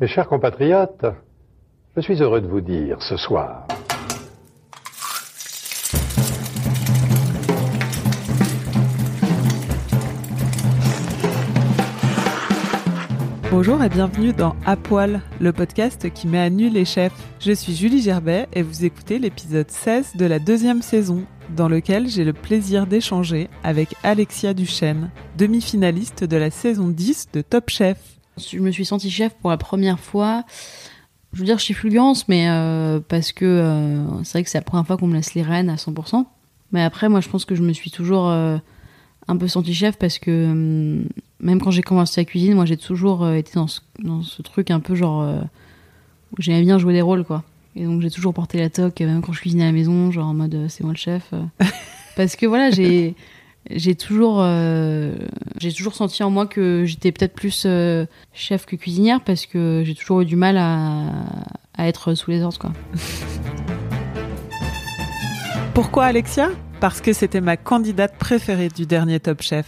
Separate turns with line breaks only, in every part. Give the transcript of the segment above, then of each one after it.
Mes chers compatriotes, je suis heureux de vous dire ce soir
Bonjour et bienvenue dans À Poil, le podcast qui met à nu les chefs. Je suis Julie Gerbet et vous écoutez l'épisode 16 de la deuxième saison, dans lequel j'ai le plaisir d'échanger avec Alexia Duchesne, demi-finaliste de la saison 10 de Top Chef.
Je me suis sentie chef pour la première fois. Je veux dire chez Fulgurance, mais euh, parce que euh, c'est vrai que c'est la première fois qu'on me laisse les rênes à 100%. Mais après, moi, je pense que je me suis toujours euh, un peu sentie chef parce que hum, même quand j'ai commencé la cuisine, moi j'ai toujours été dans ce, dans ce truc un peu genre où j'aimais bien jouer des rôles quoi. Et donc j'ai toujours porté la toque, même quand je cuisinais à la maison, genre en mode c'est moi le chef. parce que voilà, j'ai j'ai toujours euh, toujours senti en moi que j'étais peut-être plus euh, chef que cuisinière parce que j'ai toujours eu du mal à, à être sous les ordres quoi.
Pourquoi Alexia? Parce que c'était ma candidate préférée du dernier Top Chef.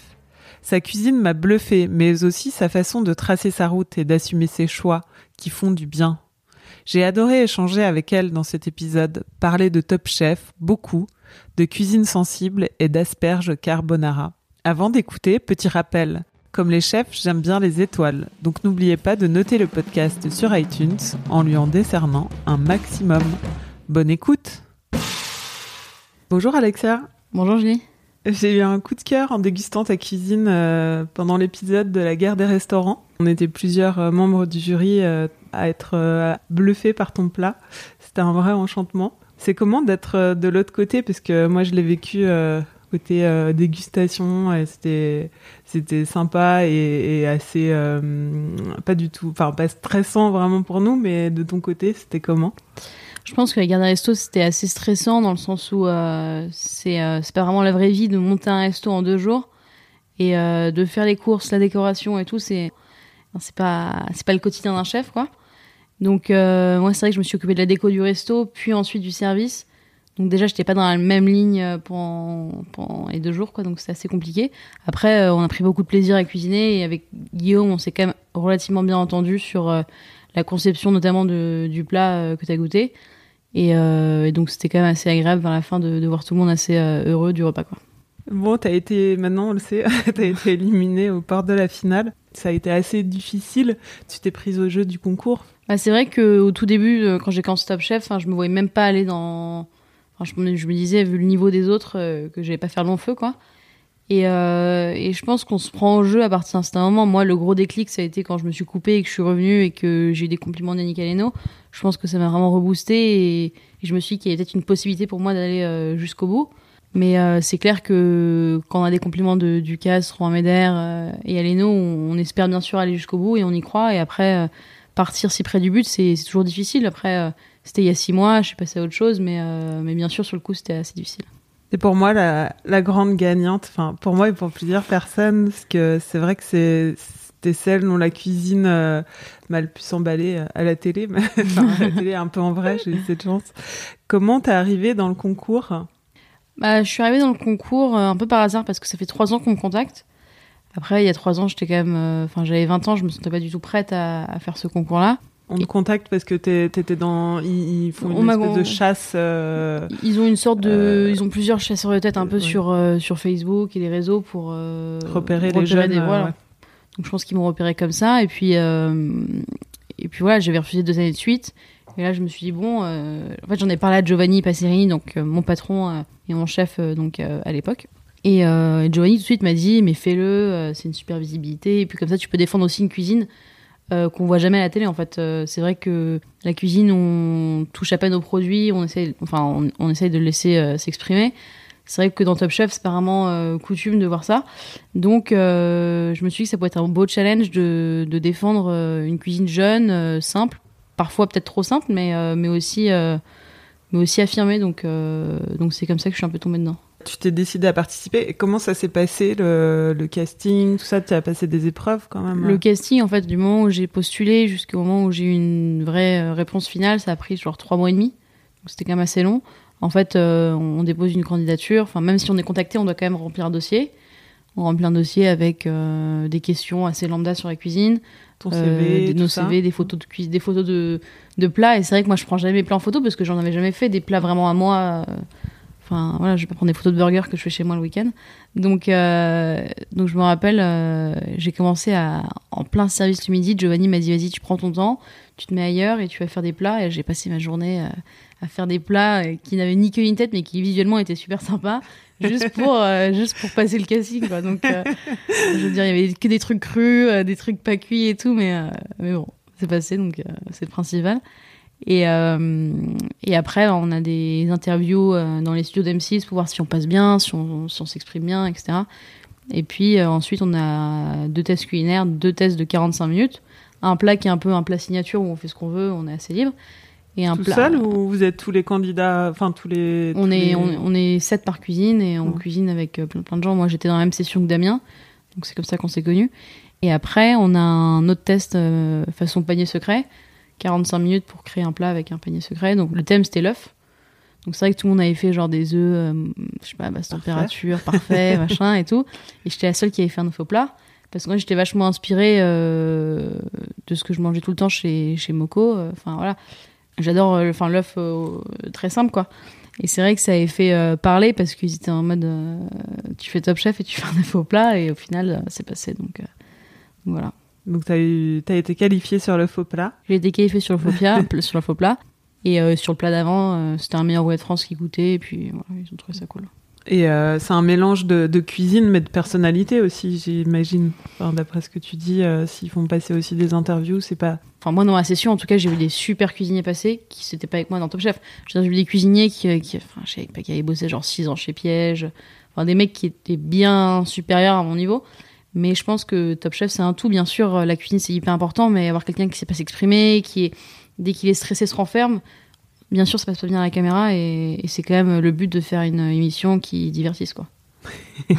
Sa cuisine m'a bluffé, mais aussi sa façon de tracer sa route et d'assumer ses choix qui font du bien. J'ai adoré échanger avec elle dans cet épisode, parler de Top Chef, beaucoup, de cuisine sensible et d'asperges carbonara. Avant d'écouter, petit rappel. Comme les chefs, j'aime bien les étoiles, donc n'oubliez pas de noter le podcast sur iTunes en lui en décernant un maximum. Bonne écoute Bonjour Alexia
Bonjour Julie.
j'ai eu un coup de cœur en dégustant ta cuisine euh, pendant l'épisode de la guerre des restaurants. On était plusieurs euh, membres du jury euh, à être bluffés par ton plat. C'était un vrai enchantement. C'est comment d'être euh, de l'autre côté? Parce que moi, je l'ai vécu euh, côté euh, dégustation. et C'était c'était sympa et, assez pas du tout, enfin pas stressant vraiment pour nous. Mais de ton côté, c'était comment?
Je pense que la garde resto c'était assez stressant dans le sens où c'est c'est pas vraiment la vraie vie de monter un resto en deux jours et de faire les courses, la décoration et tout. C'est c'est pas c'est pas le quotidien d'un chef quoi. Donc euh, moi c'est vrai que je me suis occupée de la déco du resto puis ensuite du service. Donc déjà j'étais pas dans la même ligne euh, pendant, pendant les deux jours quoi donc c'est assez compliqué. Après euh, on a pris beaucoup de plaisir à cuisiner et avec Guillaume on s'est quand même relativement bien entendu sur euh, la conception notamment de, du plat que tu as goûté. Et, et donc c'était quand même assez agréable vers la fin de, de voir tout le monde assez heureux du repas. Quoi.
Bon, t'as été, maintenant on le sait, t'as été éliminé au port de la finale. Ça a été assez difficile. Tu t'es prise au jeu du concours.
Bah, c'est vrai que au tout début, euh, quand j'ai commencé Top Chef, enfin, je me voyais même pas aller dans. Je, me- disais, vu le niveau des autres, euh, que j'allais pas faire long feu, quoi. Et, euh, et je pense qu'on se prend au jeu à partir d'un certain moment. Moi, le gros déclic, ça a été quand je me suis coupée et que je suis revenue et que j'ai eu des compliments d'Yannick Aleno. Je pense que ça m'a vraiment reboosté et, et je me suis dit qu'il y avait peut-être une possibilité pour moi d'aller euh, jusqu'au bout. Mais euh, c'est clair que quand on a des compliments de Ducasse, Romain Médère euh, et Aleno, on, espère bien sûr aller jusqu'au bout et on y croit. Et après, euh, partir si près du but, c'est toujours difficile. Après, c'était il y a six mois, je suis passée à autre chose, mais, mais bien sûr, sur le coup, c'était assez difficile.
C'est pour moi la, grande gagnante, enfin pour moi et pour plusieurs personnes, parce que c'est vrai que c'est c'était celle dont la cuisine euh, m'a le plus emballée à la télé, enfin, à la télé un peu en vrai, j'ai eu cette chance. Comment t'es arrivée dans le concours?
Bah, je suis arrivée dans le concours euh, un peu par hasard parce que ça fait trois ans qu'on me contacte. Après, il y a trois ans, j'étais quand même, euh, enfin, j'avais 20 ans, je me sentais pas du tout prête à, à faire ce concours-là.
On te contacte parce que t'étais dans, ils, ils font
On
une espèce de chasse. euh,
Ils ont une sorte de,
Euh,
ils ont plusieurs chasseurs de tête un peu
ouais.
sur sur Facebook et les réseaux pour
repérer les jeunes.
des- voilà.
ouais.
Donc je pense qu'ils m'ont repéré comme ça. Et puis, et puis voilà, j'avais refusé deux années de suite. Et là, je me suis dit, bon, euh, en fait, j'en ai parlé à Giovanni Passerini, donc euh, mon patron euh, et mon chef donc à l'époque. Et, Giovanni tout de suite m'a dit, mais fais-le, c'est une super visibilité. Et puis comme ça, tu peux défendre aussi une cuisine qu'on voit jamais à la télé. En fait, c'est vrai que la cuisine, on touche à peine aux produits, on essaye, enfin, on, essaye de le laisser s'exprimer. c'est vrai que dans Top Chef, c'est vraiment coutume de voir ça. Donc, je me suis dit que ça pourrait être un beau challenge de défendre une cuisine jeune, simple, parfois peut-être trop simple, mais, mais aussi mais aussi affirmée. Donc, donc c'est comme ça que je suis un peu tombée dedans.
Tu t'es décidé à participer. Et comment ça s'est passé, le, le, casting, tout ça? Tu as passé des épreuves quand même?
Le casting, en fait, du moment où j'ai postulé jusqu'au moment où j'ai eu une vraie euh, réponse finale, ça a pris genre trois mois et demi. Donc c'était quand même assez long. En fait, euh, on dépose une candidature. Enfin, même si on est contacté, on doit quand même remplir un dossier. On remplit un dossier avec euh, des questions assez lambda sur la cuisine.
Ton CV,
des, nos CV, des photos de cuisine, des photos de, de plats. Et c'est vrai que moi, je prends jamais mes plats en photo parce que j'en avais jamais fait des plats vraiment à moi. Enfin, voilà, je vais pas prendre des photos de burgers que je fais chez moi le week-end. Donc, euh, donc je me rappelle, euh, j'ai commencé à, en plein service du midi. Giovanni m'a dit, vas-y, tu prends ton temps, tu te mets ailleurs et tu vas faire des plats. Et j'ai passé ma journée euh, à faire des plats qui n'avaient ni queue ni tête, mais qui visuellement étaient super sympas, juste pour, juste pour passer le casting, quoi. Donc, je veux dire, il y avait que des trucs crus, des trucs pas cuits et tout, mais, mais bon, c'est passé, donc c'est le principal. Et, euh, et après, on a des interviews euh, dans les studios d'M6 pour voir si on passe bien, si on, s'exprime bien, etc. Et puis euh, ensuite, on a deux tests culinaires, deux tests de 45 minutes. Un plat qui est un peu un plat signature où on fait ce qu'on veut, on est assez libre.
Et un Tout plat... seul ou vous êtes tous les candidats, enfin tous les.
On est On, est sept par cuisine et on cuisine avec plein, plein de gens. Moi, j'étais dans la même session que Damien, donc c'est comme ça qu'on s'est connus. Et après, on a un autre test façon panier secret 45 minutes pour créer un plat avec un panier secret. Donc le thème c'était l'œuf. Donc c'est vrai que tout le monde avait fait genre des œufs, euh, je sais pas, à basse température, parfait, machin et tout. Et j'étais la seule qui avait fait un faux plat. Parce que moi j'étais vachement inspirée euh, de ce que je mangeais tout le temps chez, chez Moko. Euh, enfin voilà. J'adore enfin l'œuf très simple quoi. Et c'est vrai que ça avait fait parler parce qu'ils étaient en mode tu fais top chef et tu fais un faux plat et au final c'est passé donc voilà.
Donc, tu as, été qualifié sur le faux plat
J'ai été qualifié sur le faux plat. sur le faux plat. Et euh, sur le plat d'avant, euh, c'était un meilleur rouet de France qui goûtait. Et puis, voilà, ils ont trouvé ça cool.
Et euh, c'est un mélange de, cuisine, mais de personnalité aussi, j'imagine. D'après ce que tu dis, s'ils font passer aussi des interviews, c'est pas.
Enfin, moi, dans la session, en tout cas, j'ai vu des super cuisiniers passer qui n'étaient pas avec moi dans Top Chef. J'ai vu des cuisiniers qui, qui, enfin, je sais pas, qui avaient bossé genre 6 ans chez Piège. Enfin, des mecs qui étaient bien supérieurs à mon niveau. Mais je pense que Top Chef, c'est un tout. Bien sûr, la cuisine, c'est hyper important, mais avoir quelqu'un qui sait pas s'exprimer, qui dès qu'il est stressé, se renferme, bien sûr, ça passe pas bien à la caméra et, c'est quand même le but de faire une émission qui divertisse, quoi.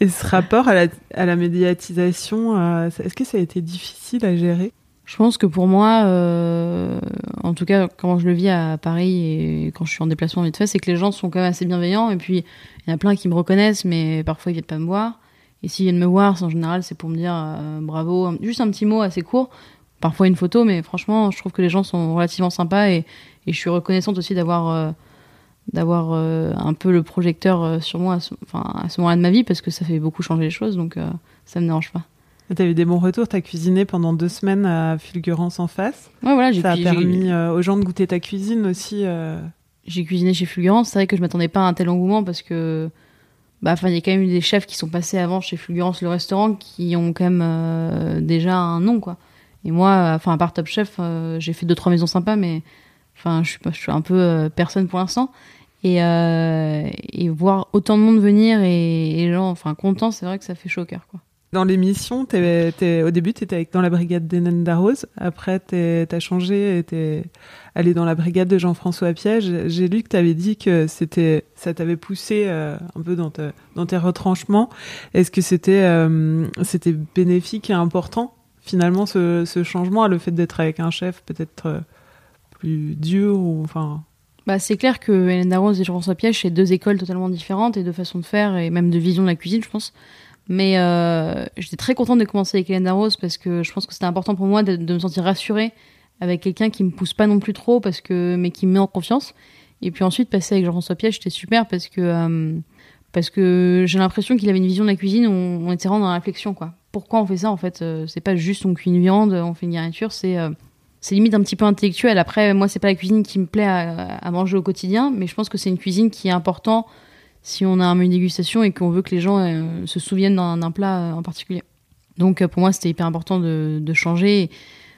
et ce rapport à la, à la médiatisation, euh, est-ce que ça a été difficile à gérer?
Je pense que pour moi, euh, en tout cas, quand je le vis à Paris et quand je suis en déplacement vite fait, c'est que les gens sont quand même assez bienveillants. Et puis, il y en a plein qui me reconnaissent, mais parfois ils viennent pas me voir. Et s'ils viennent me voir, en général, c'est pour me dire euh, bravo, juste un petit mot assez court, parfois une photo, mais franchement, je trouve que les gens sont relativement sympas et, et je suis reconnaissante aussi d'avoir euh, d'avoir euh, un peu le projecteur sur moi à ce, enfin, à ce moment-là de ma vie parce que ça fait beaucoup changer les choses, donc ça me dérange pas.
T'as eu des bons retours, t'as cuisiné pendant deux semaines à Fulgurance en face?
Ouais, voilà, j'ai
Ça a permis aux gens de goûter ta cuisine aussi.
J'ai cuisiné chez Fulgurance, c'est vrai que je m'attendais pas à un tel engouement parce que bah, il y a quand même eu des chefs qui sont passés avant chez Fulgurance le restaurant qui ont quand même euh, déjà un nom, quoi. Et moi, enfin, à part Top Chef, euh, j'ai fait deux trois maisons sympas, mais enfin, je suis, je suis un peu euh, personne pour l'instant. Et, et voir autant de monde venir et, et gens, enfin, contents, c'est vrai que ça fait chaud au cœur.
Dans l'émission, au début, tu étais dans la brigade d'Hélène Darroze. Après, tu as changé et tu allé dans la brigade de Jean-François Piège. J'ai lu que tu avais dit que c'était, ça t'avait poussé euh, un peu dans, tes retranchements. Est-ce que c'était euh, bénéfique et important, finalement, ce, ce changement, le fait d'être avec un chef peut-être euh, plus ou enfin
bah, c'est clair que Hélène Darroze et Jean-François Piège, c'est deux écoles totalement différentes et deux façons de faire et même de vision de la cuisine, je pense. Mais euh, j'étais très contente de commencer avec Hélène Darroze parce que je pense que c'était important pour moi de, me sentir rassurée avec quelqu'un qui me pousse pas non plus trop parce que mais qui me met en confiance. Et puis ensuite passer avec Jean-François Piège, c'était super parce que euh, parce que j'ai l'impression qu'il avait une vision de la cuisine où on était vraiment dans la réflexion quoi. Pourquoi on fait ça en fait? Euh, C'est pas juste on cuit une viande, on fait une garniture, c'est c'est limite un petit peu intellectuel. Après, moi, c'est pas la cuisine qui me plaît à, manger au quotidien, mais je pense que c'est une cuisine qui est importante si on a un menu dégustation et qu'on veut que les gens euh, se souviennent d'un plat euh, en particulier. Donc euh, pour moi, c'était hyper important de, changer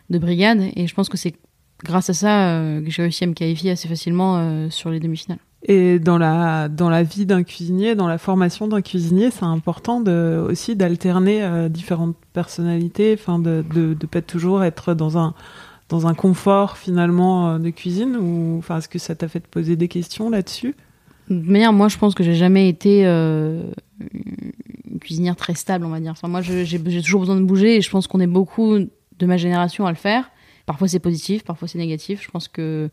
de brigade et je pense que c'est grâce à ça que j'ai réussi à me qualifier assez facilement sur les demi-finales.
Et dans la dans la vie d'un cuisinier, dans la formation d'un cuisinier, c'est important aussi d'alterner différentes personnalités, de, de pas toujours être dans un dans un confort finalement euh, de cuisine ou enfin est-ce que ça t'a fait te poser des questions là-dessus?
De manière, moi, je pense que j'ai jamais été euh, une cuisinière très stable, on va dire. Enfin, moi, j'ai toujours besoin de bouger et je pense qu'on est beaucoup de ma génération à le faire. Parfois, c'est positif, parfois, c'est négatif. Je pense que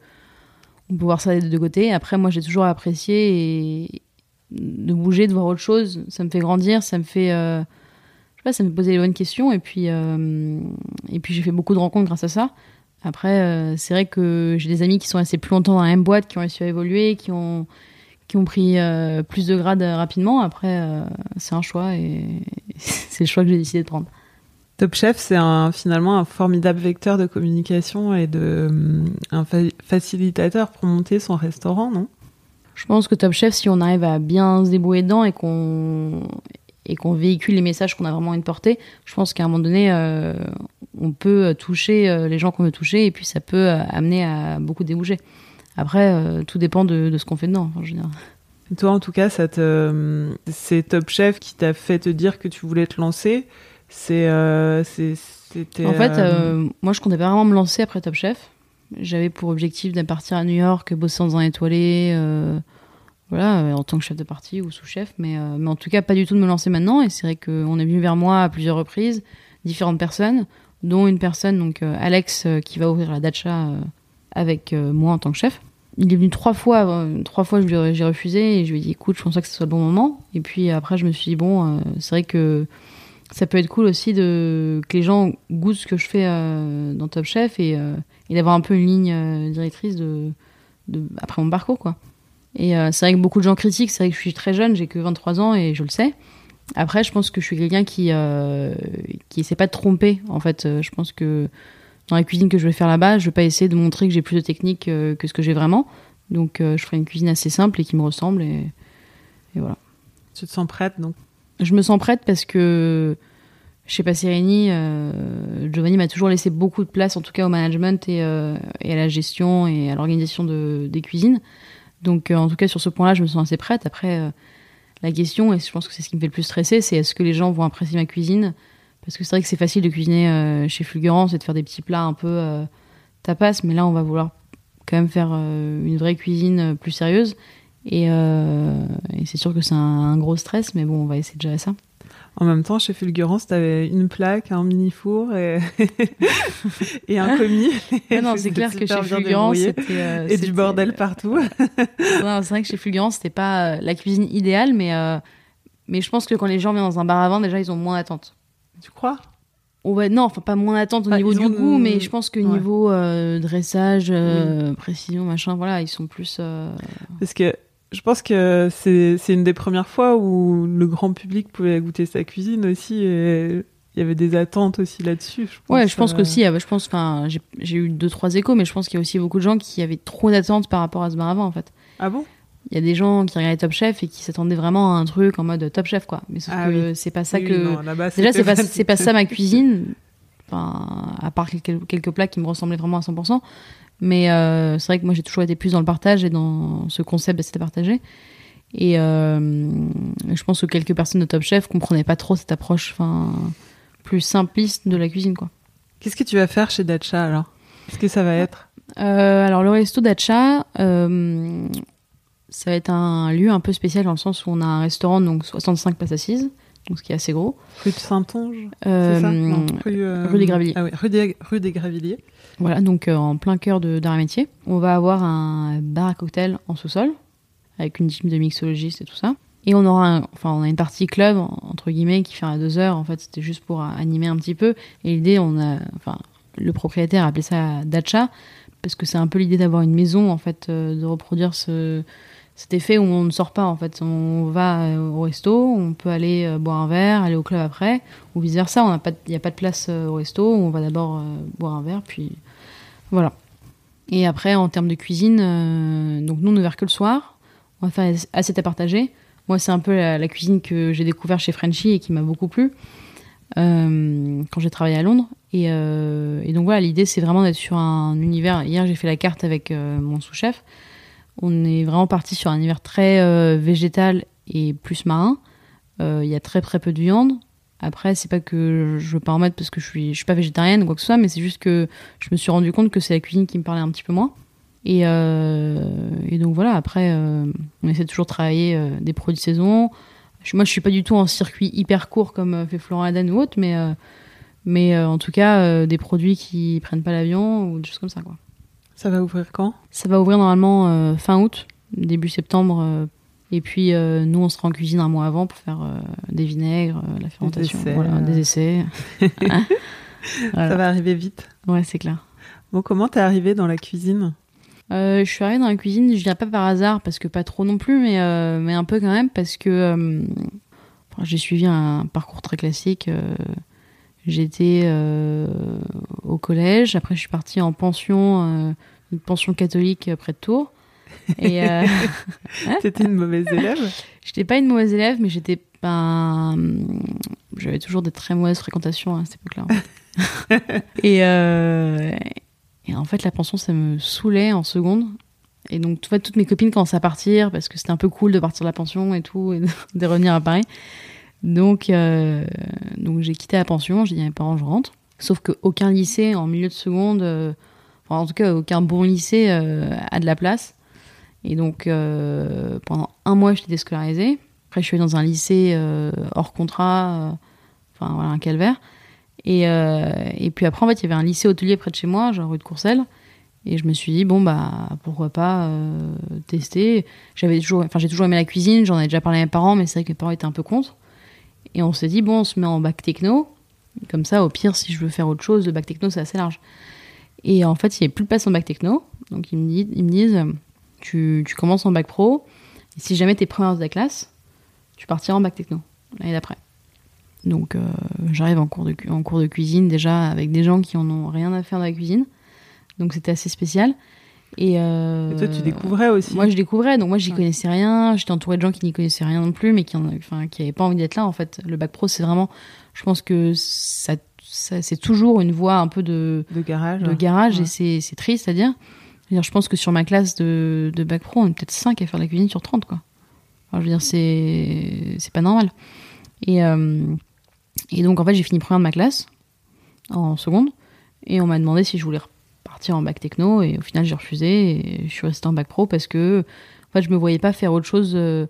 on peut voir ça des deux côtés. Après, moi, j'ai toujours apprécié et de bouger, de voir autre chose. Ça me fait grandir, ça me fait, euh, ça me poser les bonnes questions. Et puis, euh, et puis, j'ai fait beaucoup de rencontres grâce à ça. Après, euh, c'est vrai que j'ai des amis qui sont restés plus longtemps dans la même boîte, qui ont réussi à évoluer, qui ont qui ont pris euh, plus de grades rapidement. Après, euh, c'est un choix et c'est le choix que j'ai décidé de prendre.
Top Chef, c'est un, finalement un formidable vecteur de communication et de un fa- facilitateur pour monter son restaurant, non?
Je pense que Top Chef, si on arrive à bien se débrouiller dedans et qu'on et qu'on véhicule les messages qu'on a vraiment envie de porter, je pense qu'à un moment donné, euh, on peut toucher euh, les gens qu'on veut toucher et puis ça peut euh, amener à beaucoup déboucher. Après, euh, tout dépend de, de ce qu'on fait dedans. Dire.
Et Toi, en tout cas, ça te, c'est Top Chef qui t'a fait te dire que tu voulais te lancer. C'est, euh, c'est, c'était.
En fait,
euh,
euh, moi, je comptais pas vraiment me lancer après Top Chef. J'avais pour objectif de partir à New York, bosser dans un étoilé, euh, euh, en tant que chef de partie ou sous-chef. Mais, euh, mais en tout cas, pas du tout de me lancer maintenant. Et c'est vrai qu'on est venu vers moi à plusieurs reprises, différentes personnes, dont une personne, donc euh, Alex, qui va ouvrir la Dacha avec moi en tant que chef. Il est venu trois fois, trois fois j'ai refusé et je lui ai dit écoute, je pense pas que ce soit le bon moment. Et puis après, je me suis dit bon, c'est vrai que ça peut être cool aussi que les gens goûtent ce que je fais dans Top Chef et, d'avoir un peu une ligne directrice après mon parcours quoi. Et euh, c'est vrai que beaucoup de gens critiquent, c'est vrai que je suis très jeune, j'ai que 23 ans et je le sais. Après, je pense que je suis quelqu'un qui euh, qui essaie pas de tromper en fait. Euh, Je pense que dans la cuisine que je vais faire là-bas, je vais pas essayer de montrer que j'ai plus de technique euh, que ce que j'ai vraiment. Donc euh, je ferai une cuisine assez simple et qui me ressemble et, et voilà.
tu te sens prête, donc?
Je me sens prête parce que chez Passerini, euh, Giovanni m'a toujours laissé beaucoup de place, en tout cas au management et, et à la gestion et à l'organisation de, des cuisines. Donc, euh, en tout cas, sur ce point-là, je me sens assez prête. Après, euh, la question, et je pense que c'est ce qui me fait le plus stresser, c'est est-ce que les gens vont apprécier ma cuisine? Parce que c'est vrai que c'est facile de cuisiner euh, chez Fulgurance et de faire des petits plats un peu tapas, mais là, on va vouloir quand même faire une vraie cuisine plus sérieuse. Et, c'est sûr que c'est un gros stress, mais bon, on va essayer de gérer ça.
En même temps, chez Fulgurance, t'avais une plaque, un mini four et, et un commis.
Ah non, c'est clair que chez Fulgurance, c'était. euh,
Et du bordel partout.
Non, c'est vrai que chez Fulgurance, c'était pas euh, la cuisine idéale, mais, euh, mais je pense que quand les gens viennent dans un bar à vin, déjà, ils ont moins d'attente.
Tu crois?
Oh, ouais, non, enfin, pas moins d'attente au niveau du goût, mais je pense que
Ouais.
niveau euh, dressage, euh, précision, machin, voilà, ils sont plus. euh,
Parce que je pense que c'est une des premières fois où le grand public pouvait goûter sa cuisine aussi. Et il y avait des attentes aussi là-dessus.
Ouais, je pense
euh,
qu'aussi, euh, je pense, enfin, j'ai eu deux, trois échos, mais je pense qu'il y a aussi beaucoup de gens qui avaient trop d'attentes par rapport à ce bar vin, en fait.
Ah bon?
Il y a des gens qui regardaient Top Chef et qui s'attendaient vraiment à un truc en mode Top Chef, quoi. Mais sauf
Ah
que c'est pas ça
Oui,
que.
non,
Déjà, c'est pas, pas ça ma cuisine. Enfin, à part quelques, quelques plats qui me ressemblaient vraiment à 100%. Mais euh, c'est vrai que moi, j'ai toujours été plus dans le partage et dans ce concept c'était partagé. Et euh, je pense que quelques personnes de Top Chef comprenaient pas trop cette approche enfin, plus simpliste de la cuisine, quoi.
Qu'est-ce que tu vas faire chez Dacha alors? Qu'est-ce que ça va être?
Euh, alors le resto d'Acha, euh, ça va être un lieu un peu spécial dans le sens où on a un restaurant donc 65 places assises, donc ce qui est assez gros.
Rue de Saintonge C'est ça? Non, rue,
rue des Gravilliers.
Ah oui, rue des, rue des Gravilliers.
Voilà, donc euh, en plein cœur de et métier. On va avoir un bar à cocktail en sous-sol avec une team de mixologistes et tout ça. Et on aura, enfin, on a une partie club entre guillemets qui à deux heures. En fait, c'était juste pour animer un petit peu. Et l'idée, on a, enfin, le propriétaire a appelé ça Dacha parce que c'est un peu l'idée d'avoir une maison en fait, euh, de reproduire ce cet effet où on ne sort pas en fait. On va euh, au resto, on peut aller euh, boire un verre, aller au club après, ou vice versa. On il n'y a pas de place euh, au resto. On va d'abord boire un verre, puis voilà. Et après, en termes de cuisine, donc nous, on verre que le soir. On va faire assiette à partager. Moi, c'est un peu la, cuisine que j'ai découvert chez Frenchy et qui m'a beaucoup plu quand j'ai travaillé à Londres. Et, et donc voilà, l'idée, c'est vraiment d'être sur un univers. Hier, j'ai fait la carte avec mon sous-chef. On est vraiment parti sur un hiver très euh, végétal et plus marin. Euh, Il y a très très peu de viande. Après, c'est pas que je veux pas en mettre parce que je suis, je suis pas végétarienne ou quoi que ce soit, mais c'est juste que je me suis rendu compte que c'est la cuisine qui me parlait un petit peu moins. Et, euh, donc voilà, après, on essaie toujours de travailler des produits de saison. Je- moi, je suis pas du tout en circuit hyper court comme fait Florent Aden ou autre, mais, mais en tout cas, des produits qui prennent pas l'avion ou des choses comme ça. Quoi.
Ça va ouvrir quand?
Ça va ouvrir normalement euh, fin août, début septembre. euh, et puis euh, nous, on sera en cuisine un mois avant pour faire des vinaigres, la fermentation,
essais,
voilà,
euh.
des essais. Voilà.
Ça va arriver vite.
Ouais, c'est clair.
Bon, comment t'es arrivée dans la cuisine?
Je suis arrivée dans la cuisine, je dirais pas par hasard, parce que pas trop non plus, mais, mais un peu quand même, parce que enfin, j'ai suivi un parcours très classique. J'étais euh, au collège, après je suis partie en pension, euh, une pension catholique près de Tours. Et euh,
T'étais une mauvaise élève
j'étais pas une mauvaise élève, mais j'étais pas. J'avais toujours des très mauvaises fréquentations à cette époque-là. en fait. et, euh, et en fait, la pension, ça me saoulait en seconde. Et donc, toutes mes copines commençaient à partir parce que c'était un peu cool de partir de la pension et tout, et de, de revenir à Paris. Donc, euh, donc j'ai quitté la pension, j'ai dit à mes parents, je rentre. Sauf qu'aucun lycée en milieu de seconde, euh, en tout cas, aucun bon lycée euh, a de la place. Et donc, euh, pendant un mois, j'étais déscolarisée. Après, je suis dans un lycée euh, hors contrat, enfin, voilà, un calvaire. Et, puis après, en fait, il y avait un lycée hôtelier près de chez moi, genre rue de Courcelles. Et je me suis dit, bon, bah, pourquoi pas tester. J'avais toujours, enfin, j'ai toujours aimé la cuisine, j'en ai déjà parlé à mes parents, mais c'est vrai que mes parents étaient un peu contre. Et on s'est dit, bon, on se met en bac techno. Comme ça, au pire, si je veux faire autre chose, le bac techno, c'est assez large. Et en fait, il n'y avait plus de place en bac techno. Donc, ils me disent, ils me disent tu, tu commences en bac pro. Et si jamais tu es première de ta classe, tu partiras en bac techno l'année d'après. Donc, euh, j'arrive en, cours de cu- en cours de cuisine déjà avec des gens qui en ont rien à faire dans la cuisine. Donc, c'était assez spécial. Et, euh,
Et toi, tu découvrais aussi.
moi, je découvrais, donc moi, j'y connaissais rien. J'étais entourée de gens qui n'y connaissaient rien non plus, mais qui n'avaient enfin, qui avaient pas envie d'être là. En fait, le bac pro, c'est vraiment. Je pense que ça- c'est toujours une voie un peu de,
de garage.
de garage
Ouais.
et c'est triste à dire. Je veux dire, Je pense que sur ma classe de, de bac pro, on est peut-être 5 à faire de la cuisine sur 30, quoi. Je veux dire, c'est pas normal. Et, euh, et donc, en fait, j'ai fini première de ma classe en seconde et on m'a demandé si je voulais repartir en bac techno et au final, j'ai refusé et je suis restée en bac pro parce que, en fait, je me voyais pas faire autre chose. euh,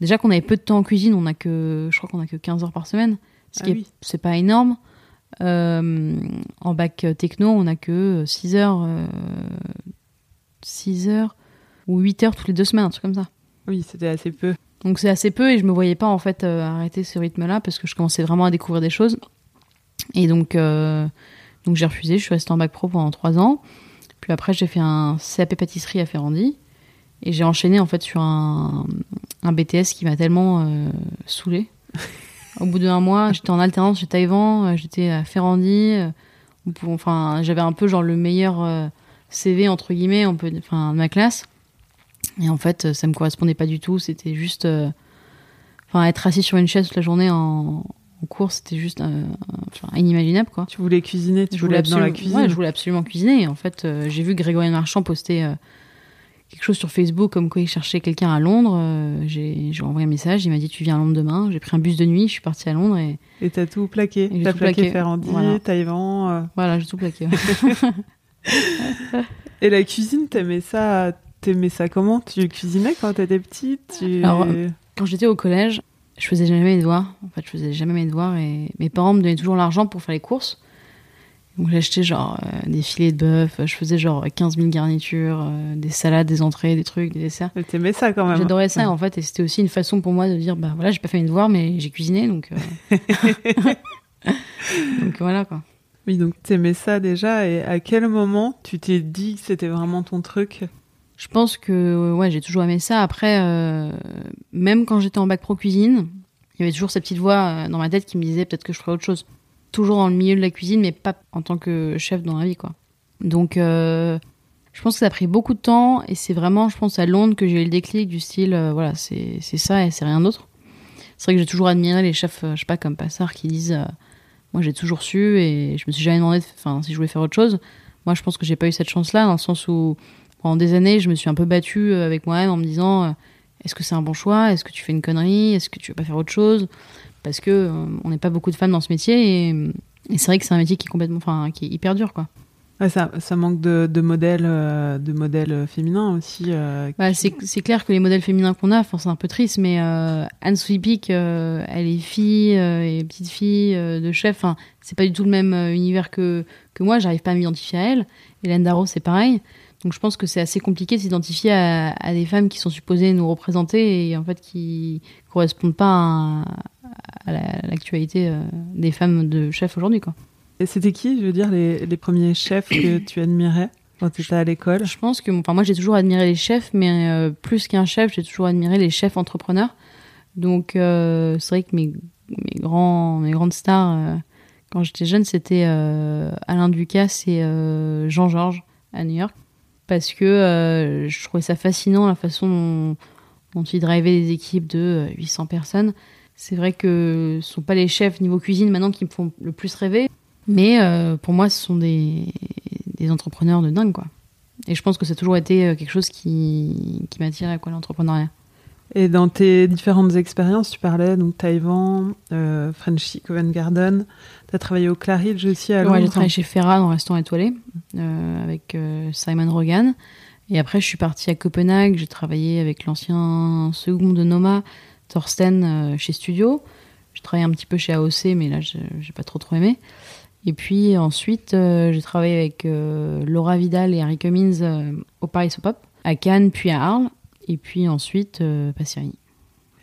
Déjà qu'on avait peu de temps en cuisine, on a que, je crois qu'on a que 15 heures par semaine, ce
Ah
qui
oui.
c'est pas énorme. Euh, en bac techno, on a que 6 heures, euh, 6 heures ou 8 heures toutes les deux semaines, un truc comme ça.
Oui, c'était assez peu.
Donc c'est assez peu et je me voyais pas en fait euh, arrêter ce rythme-là parce que je commençais vraiment à découvrir des choses. Et donc, euh, donc j'ai refusé, je suis restée en bac pro pendant 3 ans. Puis après, j'ai fait un CAP pâtisserie à Ferrandi. Et j'ai enchaîné en fait sur un, un BTS qui m'a tellement euh, saoulée. Au bout d'un mois, j'étais en alternance chez Taïwan, euh, j'étais à Ferrandi. euh, Enfin, j'avais un peu genre le meilleur euh, CV entre guillemets, on peut, enfin, de ma classe. Et en fait, ça me correspondait pas du tout. C'était juste, euh, enfin, être assis sur une chaise toute la journée en, en cours, c'était juste euh, enfin, inimaginable quoi.
Tu voulais cuisiner, tu
Je
voulais dans la
absolument-
cuisine.
ouais, je voulais absolument cuisiner. Et en fait, euh, j'ai vu Grégory Marchand poster quelque chose sur Facebook comme quoi il cherchait quelqu'un à Londres. Euh, j'ai j'ai envoyé un message, il m'a dit tu viens à Londres demain. J'ai pris un bus de nuit, je suis partie à Londres et
Et t'as tout plaqué.
Et
T'as
tout
plaqué
plaqué.
Ferrandi,
Voilà.
Taïwan. euh.
voilà, j'ai tout plaqué. ouais.
Et la cuisine, t'aimais ça T'aimais ça comment? Tu cuisinais quand t'étais petite? Tu...
Alors, Quand j'étais au collège, je faisais jamais mes devoirs. En fait, je faisais jamais mes devoirs et mes parents me donnaient toujours l'argent pour faire les courses. Donc j'achetais genre euh, des filets de bœuf, je faisais genre 15 000 garnitures, euh, des salades, des entrées, des trucs, des desserts.
Mais T'aimais ça quand même.
J'adorais ça en fait et c'était aussi une façon pour moi de dire bah voilà j'ai pas fait mes devoirs mais j'ai cuisiné donc euh, donc voilà quoi.
Oui, donc t'aimais ça déjà. Et à quel moment tu t'es dit que c'était vraiment ton truc?
Je pense que ouais j'ai toujours aimé ça. Après même quand j'étais en bac pro cuisine, il y avait toujours cette petite voix dans ma tête qui me disait peut-être que je ferais autre chose. Toujours dans le milieu de la cuisine mais pas en tant que chef dans la vie quoi. Donc euh, je pense que ça a pris beaucoup de temps et c'est vraiment je pense à Londres que j'ai eu le déclic du style euh, voilà c'est ça et c'est rien d'autre. C'est vrai que j'ai toujours admiré les chefs, euh, je sais pas, comme Passard, qui disent Moi, j'ai toujours su et je me suis jamais demandé si je voulais faire autre chose. Moi, je pense que j'ai pas eu cette chance-là, dans le sens où pendant des années, je me suis un peu battue avec moi-même en me disant est-ce que c'est un bon choix? Est-ce que tu fais une connerie? Est-ce que tu veux pas faire autre chose? Parce que on n'est pas beaucoup de femmes dans ce métier et, et c'est vrai que c'est un métier qui est complètement, enfin, qui est hyper dur, quoi
ça, ça, manque de, de modèles, euh, de modèles féminins aussi. Euh,
bah, c'est, clair que les modèles féminins qu'on a, c'est un peu triste, mais euh, Anne euh, elle est fille et petite fille de chef. Enfin, c'est pas du tout le même univers que, que moi. J'arrive pas à m'identifier à elle. Hélène Darrow, c'est pareil. Donc je pense que c'est assez compliqué de s'identifier à, à, des femmes qui sont supposées nous représenter et en fait qui correspondent pas à, à l'actualité des femmes de chef aujourd'hui, quoi.
Et c'était qui, je veux dire, les, les premiers chefs que tu admirais quand tu étais à l'école?
Je pense que, enfin, moi j'ai toujours admiré les chefs, mais euh, plus qu'un chef, j'ai toujours admiré les chefs entrepreneurs. Donc euh, c'est vrai que mes, mes, grands, mes grandes stars, euh, quand j'étais jeune, c'était Alain Ducasse et Jean Georges à New York. Parce que je trouvais ça fascinant la façon dont, dont ils drivaient des équipes de 800 personnes. C'est vrai que ce sont pas les chefs niveau cuisine maintenant qui me font le plus rêver. Mais euh, pour moi, ce sont des, des, entrepreneurs de dingue, quoi. Et je pense que ça a toujours été euh, quelque chose qui, qui m'attirait, quoi, l'entrepreneuriat.
Et dans tes différentes expériences, tu parlais donc Taïwan, euh, Frenchy, Covent Garden. Tu as travaillé au Claridge aussi à Londres.
Ouais, j'ai travaillé chez Ferra dans restaurant étoilé euh, avec euh, Simon Rogan. Et après, je suis partie à Copenhague. J'ai travaillé avec l'ancien second de Noma, Thorsten, chez Studio. J'ai travaillé un petit peu chez AOC, mais là, j'ai pas trop trop aimé. Et puis ensuite, euh, j'ai travaillé avec euh, Laura Vidal et Harry Cummins euh, au Paris Pop, à Cannes, puis à Arles, et puis ensuite euh, Passiri.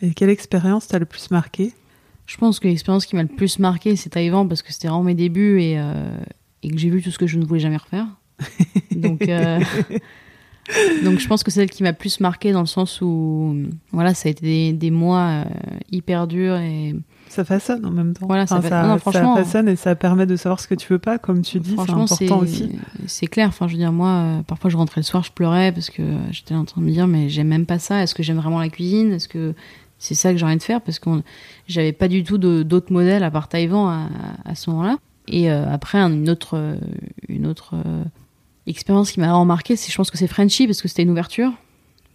Et quelle expérience t'a le plus marqué?
Je pense que l'expérience qui m'a le plus marqué, c'est Taïwan, parce que c'était vraiment mes débuts et, et que j'ai vu tout ce que je ne voulais jamais refaire. Donc, donc je pense que c'est celle qui m'a plus marqué dans le sens où voilà, ça a été des, des mois hyper durs et
ça façonne en même temps.
Voilà, ça,
ça, façonne et ça permet de savoir ce que tu veux pas, comme tu dis, c'est important aussi.
C'est clair. Enfin, je veux dire, moi, euh, parfois je rentrais le soir, je pleurais parce que j'étais en train de me dire, mais j'aime même pas ça. Est-ce que j'aime vraiment la cuisine? Est-ce que c'est ça que j'ai envie de faire? Parce que j'avais pas du tout d'autres modèles à part Taïwan à, à ce moment-là. Et euh, après, une autre, une autre euh, expérience qui m'a vraiment marqué, c'est, je pense que c'est Frenchy parce que c'était une ouverture.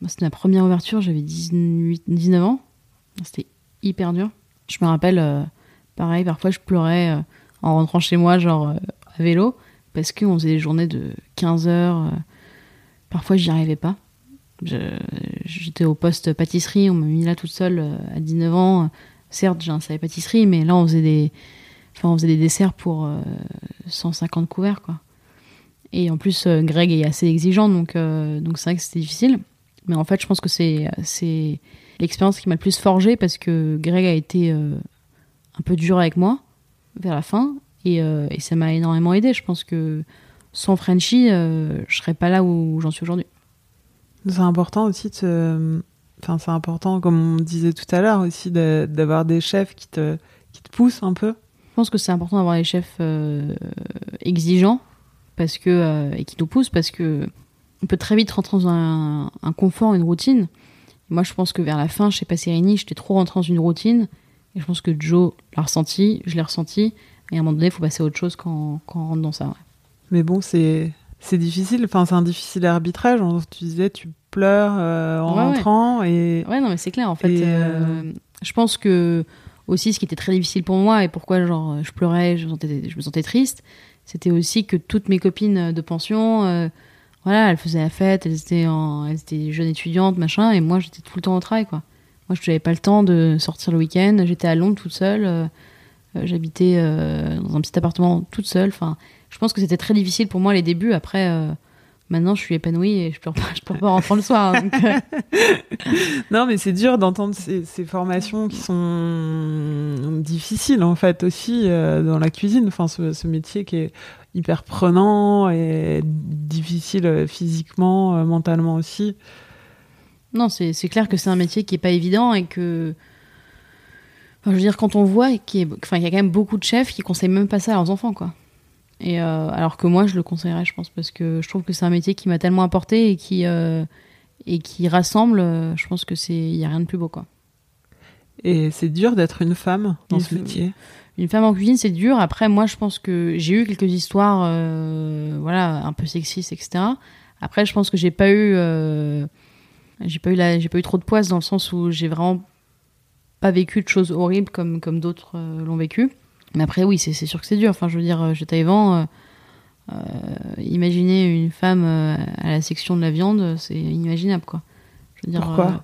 C'était ma première ouverture, j'avais 18, 19 ans. C'était hyper dur. Je me rappelle, euh, pareil, parfois je pleurais euh, en rentrant chez moi, genre euh, à vélo, parce qu'on faisait des journées de 15 heures. parfois, j'y arrivais pas. J'étais au poste pâtisserie, on m'a mis là toute seule à 19 ans. Certes, j'ai un salé pâtisserie, mais là, on faisait des, on faisait des desserts pour 150 couverts, quoi. Et en plus, Greg est assez exigeant, donc donc c'est vrai que c'était difficile. Mais en fait, je pense que c'est c'est l'expérience qui m'a le plus forgé parce que Greg a été euh, un peu dur avec moi vers la fin et, euh, et ça m'a énormément aidé. Je pense que sans Frenchy, euh, je serais pas là où j'en suis aujourd'hui.
C'est important aussi de Enfin, c'est important, comme on disait tout à l'heure aussi, d'avoir des chefs qui te, qui te poussent un peu.
Je pense que c'est important d'avoir des chefs exigeants parce que, et qui nous poussent parce que on peut très vite rentrer dans un, un confort, une routine. Moi, je pense que vers la fin, chez Passerini, j'étais trop rentrée dans une routine. Et je pense que Joe l'a ressenti, je l'ai ressenti. Et à un moment donné, il faut passer à autre chose quand, quand on rentre dans ça.
Mais bon, c'est c'est difficile. Enfin, c'est un difficile arbitrage. Tu disais, tu pleures euh, en rentrant.
Ouais.
Et...
ouais, non, mais c'est clair. En fait, euh, euh... je pense que aussi, ce qui était très difficile pour moi et pourquoi genre je pleurais, je me sentais, je me sentais triste, c'était aussi que toutes mes copines de pension euh, voilà, elles faisaient la fête, elles étaient, en, elles étaient jeunes étudiantes, machin, et moi j'étais tout le temps au travail, quoi. Moi, je n'avais pas le temps de sortir le week-end. J'étais à Londres toute seule. Euh, euh, j'habitais euh, dans un petit appartement toute seule. Enfin, je pense que c'était très difficile pour moi les débuts. Après, maintenant, je suis épanouie et je pas, je peux pas rentrer le soir. Hein,
non, mais c'est dur d'entendre ces, ces, formations qui sont difficiles en fait aussi dans la cuisine. Enfin, ce, ce métier qui est hyper prenant et difficile euh, physiquement, euh, mentalement aussi.
Non, c'est clair que c'est un métier qui est pas évident et que. Enfin, je veux dire, quand on voit qu'il y, enfin, y, a quand même beaucoup de chefs qui conseillent même pas ça à leurs enfants, quoi. Et euh, alors que moi, je le conseillerais, je pense, parce que je trouve que c'est un métier qui m'a tellement apporté et qui, et qui rassemble. je pense que c'est, il y a rien de plus beau, quoi.
Et c'est dur d'être une femme dans ce métier?
Une femme en cuisine, c'est dur. Après, moi, je pense que j'ai eu quelques histoires, euh, voilà, un peu sexistes, etc. Après, je pense que j'ai pas eu, euh, j'ai pas eu la, j'ai pas eu trop de poisse dans le sens où j'ai vraiment pas vécu de choses horribles comme comme d'autres euh, l'ont vécu. Mais après, oui, c'est sûr que c'est dur. Enfin, je veux dire, euh, chez Taïwan, euh, euh, imaginer une femme euh, à la section de la viande, c'est inimaginable, quoi. Je veux dire.
Pourquoi?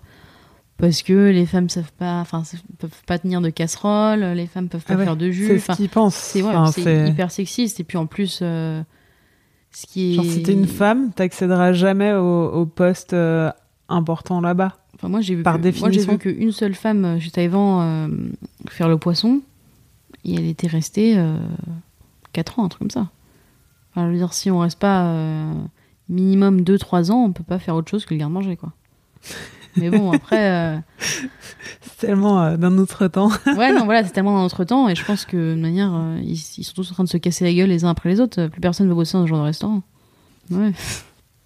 parce que les femmes savent pas, enfin, peuvent pas tenir de casserole, les femmes peuvent pas
Ah ouais,
faire de jus.
C'est
Enfin,
ce qu'ils pensent.
c'est ouais,
Enfin,
hyper sexiste. Et puis en plus, euh, ce qui est.
Genre, si t'es une femme, t'accéderas jamais au, au poste euh, important là-bas.
Enfin, moi, j'ai vu
par
que- Moi, j'ai
définition.
vu qu'une seule femme chez Taïwan euh, faire le poisson, et elle était restée euh, 4 ans, un truc comme ça. Enfin, je veux dire, si on reste pas euh, minimum 2-3 ans, on peut pas faire autre chose que le garde-manger, quoi. Mais bon, après, euh,
C'est tellement euh, d'un autre temps.
ouais, non, voilà, c'est tellement dans notre temps, et je pense que de manière, euh, ils, ils sont tous en train de se casser la gueule les uns après les autres. Plus personne veut bosser dans ce genre de restaurant. Ouais.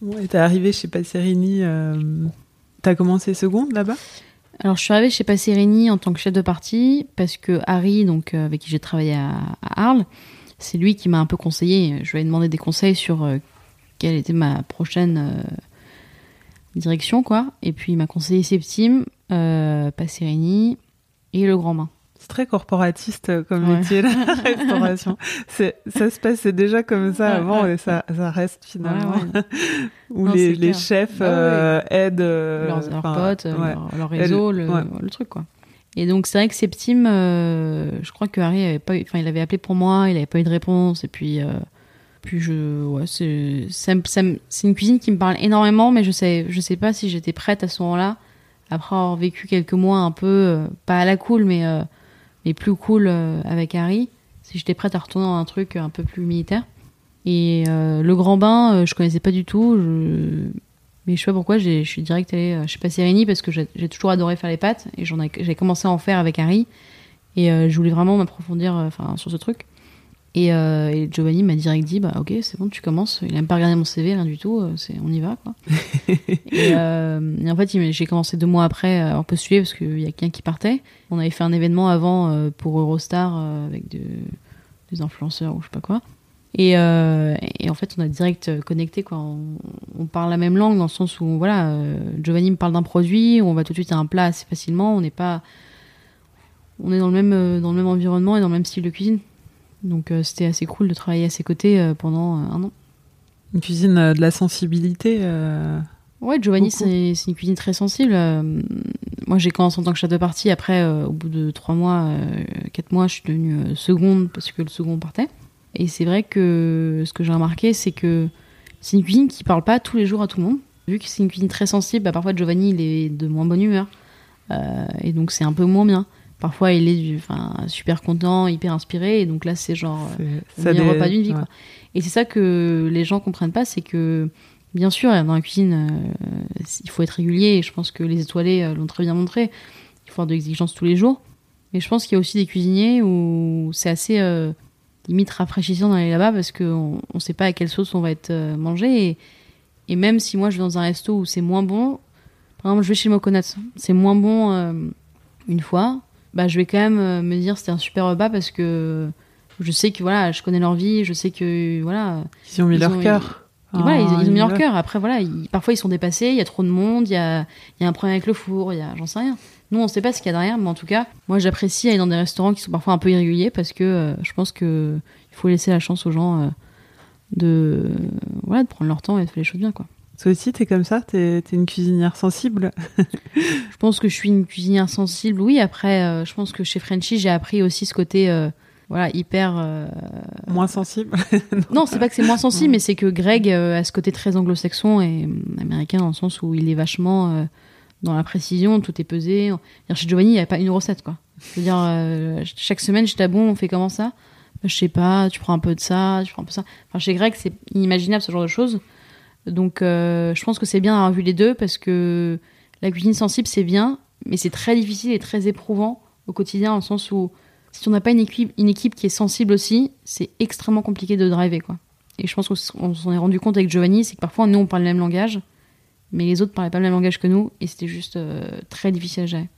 Ouais, t'es arrivé chez Passerini. T'as commencé seconde là-bas?
Alors, je suis arrivée chez Passerini en tant que chef de partie parce que Harry, donc euh, avec qui j'ai travaillé à, Arles, c'est lui qui m'a un peu conseillé. Je lui ai demandé des conseils sur euh, quelle était ma prochaine euh, direction, quoi. Et puis, il m'a conseillé Septime, Passerini et le Grand Bain.
C'est très corporatiste euh, comme
Ouais.
métier, la restauration. C'est, ça se passait déjà comme ça avant et ça, ça reste finalement.
Ouais, ouais.
Où
Non,
les, les chefs euh, aident. euh,
leurs, potes, leur, leur réseau, le, truc quoi. Et donc c'est vrai que Septime, euh, je crois que Harry avait pas, enfin il avait appelé pour moi, il avait pas eu de réponse et puis euh, puis je, ouais c'est c'est une cuisine qui me parle énormément, mais je sais je sais pas si j'étais prête à ce moment-là après avoir vécu quelques mois un peu euh, pas à la cool mais euh, mais plus cool euh, avec Harry, si j'étais prête à retourner dans un truc un peu plus militaire. Et euh, le grand bain, euh, je connaissais pas du tout. Mais je sais pas pourquoi, je suis direct allée chez Passerini parce que j'ai toujours adoré faire les pâtes et j'ai commencé à en faire avec Harry. Et je voulais vraiment m'approfondir sur ce truc. Et, euh, et Giovanni m'a direct dit bah ok c'est bon tu commences. Il a même pas regardé mon CV rien du tout euh, c'est on y va quoi. Et, euh, et en fait j'ai commencé deux mois après à en postuler parce qu'il y a quelqu'un qui partait. On avait fait un événement avant pour Eurostar avec de- des influenceurs ou je sais pas quoi. Et, euh, et en fait on a direct connecté quoi. On, on parle la même langue dans le sens où voilà Giovanni me parle d'un produit on va tout de suite à un plat assez facilement. On n'est pas on est dans le même dans le même environnement et dans le même style de cuisine donc euh, c'était assez cool de travailler à ses côtés euh, pendant euh, un an.
Une cuisine de la sensibilité.
Ouais, Giovanni, c'est une cuisine très sensible. Euh, moi, j'ai commencé en tant que chef de partie. Après, euh, au bout de trois mois, euh, quatre mois, je suis devenue seconde parce que le second partait. Et c'est vrai que ce que j'ai remarqué, c'est que c'est une cuisine qui parle pas tous les jours à tout le monde. Vu que c'est une cuisine très sensible, bah, parfois Giovanni, il est de moins bonne humeur. Et donc, c'est un peu moins bien. Parfois, il est du- super content, hyper inspiré. Et donc là, c'est genre... euh, le meilleur repas d'une vie.
ouais.
Quoi. Et c'est ça que les gens comprennent pas, c'est que bien sûr, dans la cuisine, euh, il faut être régulier. Et je pense que les étoilés euh, l'ont très bien montré. Il faut avoir de l'exigence tous les jours. Mais je pense qu'il y a aussi des cuisiniers où c'est assez euh, limite rafraîchissant d'aller là-bas parce qu'on ne sait pas à quelle sauce on va être mangé. Et, et même si moi je vais dans un resto où c'est moins bon, par exemple, je vais chez Moconuts, c'est moins bon une fois, bah, je vais quand même euh, me dire c'était un super repas parce que je sais que voilà, je connais leur vie, je sais que voilà,
Ils ont mis
Ils
leur
ont-
cœur.
et voilà, ils,
Ah,
ils ont mis leur
là.
cœur. Après voilà, ils- parfois ils sont dépassés, il y a trop de monde, il y a, y a un problème avec le four, il y a j'en sais rien. Nous on sait pas ce qu'il y a derrière, mais en tout cas, moi j'apprécie aller dans des restaurants qui sont parfois un peu irréguliers parce que euh, je pense que il faut laisser la chance aux gens euh, de voilà de prendre leur temps et de faire les choses bien quoi.
Toi aussi, t'es comme ça T'es t'es une cuisinière sensible
Je pense que je suis une cuisinière sensible. Oui, après, euh, je pense que chez Frenchy, j'ai appris aussi ce côté, euh, voilà, hyper. euh,
Moins sensible
Non, c'est pas que c'est moins sensible, mais c'est que Greg a ce côté très anglo-saxon et euh, américain dans le sens où il est vachement dans la précision, tout est pesé. Dire, chez Giovanni, il n'y avait pas une recette, quoi. Je veux dire, chaque semaine, ah bon, on fait comment ça? Bah, Je sais pas, tu prends un peu de ça, tu prends un peu de ça. Enfin, chez Greg, c'est inimaginable ce genre de choses. Donc, euh, je pense que c'est bien d'avoir vu les deux parce que la cuisine sensible, c'est bien, mais c'est très difficile et très éprouvant au quotidien, le sens où si on n'a pas une équipe, une équipe qui est sensible aussi, c'est extrêmement compliqué de driver, quoi. Et je pense qu'on s'en est rendu compte avec Giovanni, c'est que parfois, nous, on parle le même langage, mais les autres parlaient pas le même langage que nous, et c'était juste euh, très difficile à gérer.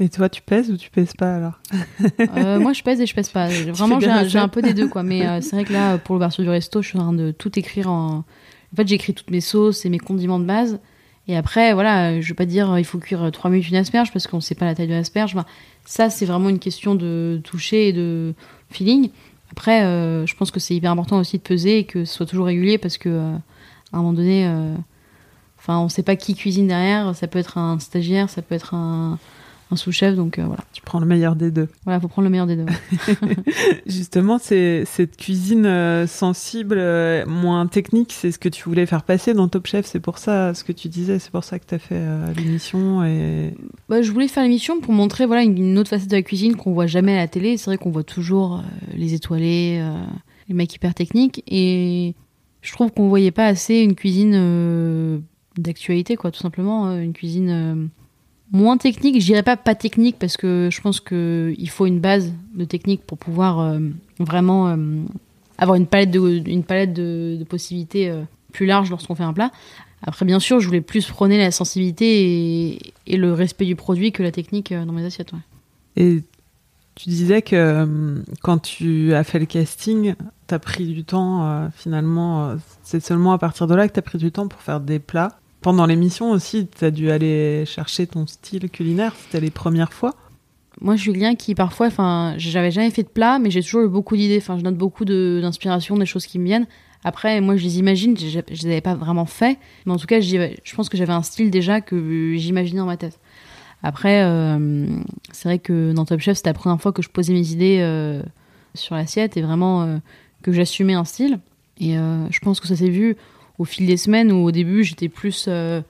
Et toi, tu pèses ou tu pèses pas alors?
Euh, moi, je pèse et je pèse pas. Vraiment, j'ai un, peu des deux, quoi. Mais euh, c'est vrai que là, pour l'ouverture du resto, je suis en train de tout écrire en. En fait, j'écris toutes mes sauces et mes condiments de base. Et après, voilà, je vais pas dire il faut cuire 3 minutes une asperge parce qu'on sait pas la taille de l'asperge. Ça, c'est vraiment une question de toucher et de feeling. Après, euh, je pense que c'est hyper important aussi de peser et que ce soit toujours régulier parce que euh, à un moment donné, euh, enfin, on sait pas qui cuisine derrière. Ça peut être un stagiaire, ça peut être un, un sous-chef. Donc voilà.
Tu prends le meilleur des deux.
Voilà, faut prendre le meilleur des deux.
Justement, c'est cette cuisine euh, sensible, euh, moins technique, c'est ce que tu voulais faire passer dans Top Chef. C'est pour ça, ce que tu disais, c'est pour ça que tu as fait euh, l'émission. Et...
Bah, je voulais faire l'émission pour montrer voilà une autre facette de la cuisine qu'on voit jamais à la télé. C'est vrai qu'on voit toujours les étoilés, les mecs hyper techniques, et je trouve qu'on voyait pas assez une cuisine d'actualité, quoi, tout simplement, une cuisine moins technique. Je dirais pas pas technique parce que je pense qu'il faut une base de technique pour pouvoir euh, vraiment euh, avoir une palette de, une palette de, possibilités euh, plus large lorsqu'on fait un plat. Après, bien sûr, je voulais plus prôner la sensibilité et, le respect du produit que la technique dans mes assiettes.
Et tu disais que quand tu as fait le casting, tu as pris du temps, finalement, c'est seulement à partir de là que tu as pris du temps pour faire des plats pendant l'émission aussi, tu as dû aller chercher ton style culinaire, c'était les premières fois
Moi, je suis quelqu'un qui parfois, enfin, j'avais jamais fait de plat, mais j'ai toujours eu beaucoup d'idées. Enfin, je note beaucoup d'inspiration, des choses qui me viennent. Après, moi, je les imagine, je, je les avais pas vraiment fait, mais en tout cas, je, pense que j'avais un style déjà que j'imaginais dans ma tête. Après, euh, c'est vrai que dans Top Chef, c'était la première fois que je posais mes idées euh, sur l'assiette et vraiment euh, que j'assumais un style. Et je pense que ça s'est vu au fil des semaines où au début j'étais plus euh,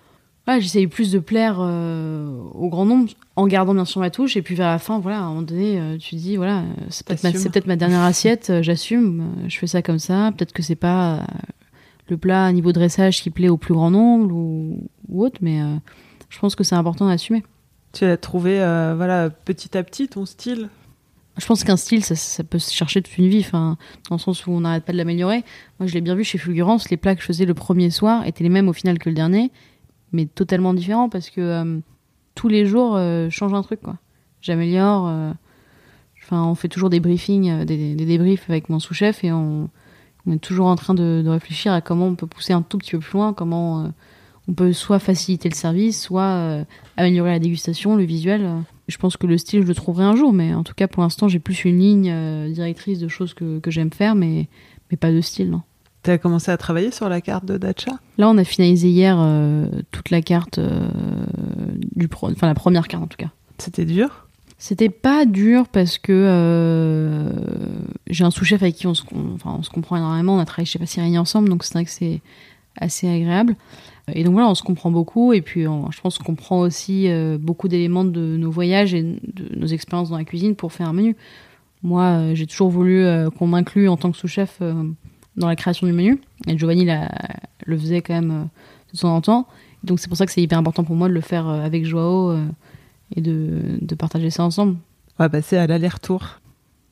j'essayais plus de plaire euh, au grand nombre en gardant bien sûr ma touche. Et puis vers la fin voilà à un moment donné euh, tu dis voilà c'est peut-être ma, peut ma, dernière assiette j'assume je fais ça comme ça. Peut-être que c'est pas le plat à niveau dressage qui plaît au plus grand nombre ou, ou autre mais je pense que c'est important d'assumer.
Tu as trouvé voilà petit à petit ton style
je pense qu'un style, ça, peut se chercher toute une vie, enfin, dans le sens où on n'arrête pas de l'améliorer. Moi, je l'ai bien vu chez Fulgurance, les plats que je faisais le premier soir étaient les mêmes au final que le dernier, mais totalement différents parce que euh, tous les jours, euh, je change un truc. J'améliore. Euh, on fait toujours des briefings, des, débriefs avec mon sous-chef et on, est toujours en train de, de, réfléchir à comment on peut pousser un tout petit peu plus loin, comment on peut soit faciliter le service, soit améliorer la dégustation, le visuel. Je pense que le style, je le trouverai un jour, mais en tout cas, pour l'instant, j'ai plus une ligne euh, directrice de choses que, que j'aime faire, mais, mais pas de style, non.
Tu as commencé à travailler sur la carte de Dacha?
Là, on a finalisé hier euh, toute la carte, euh, du pro... enfin la première carte en tout cas.
C'était dur?
C'était pas dur parce que j'ai un sous-chef avec qui on se, enfin, on se comprend énormément. On a travaillé chez Passirigny ensemble, donc c'est vrai que c'est assez agréable. Et donc voilà, on se comprend beaucoup et puis je pense qu'on prend aussi euh, beaucoup d'éléments de nos voyages et de nos expériences dans la cuisine pour faire un menu. Moi, euh, j'ai toujours voulu euh, qu'on m'inclue en tant que sous-chef dans la création du menu et Giovanni le faisait quand même de temps en temps. Donc c'est pour ça que c'est hyper important pour moi de le faire avec Joao et de, de, partager ça ensemble.
On va passer à l'aller-retour.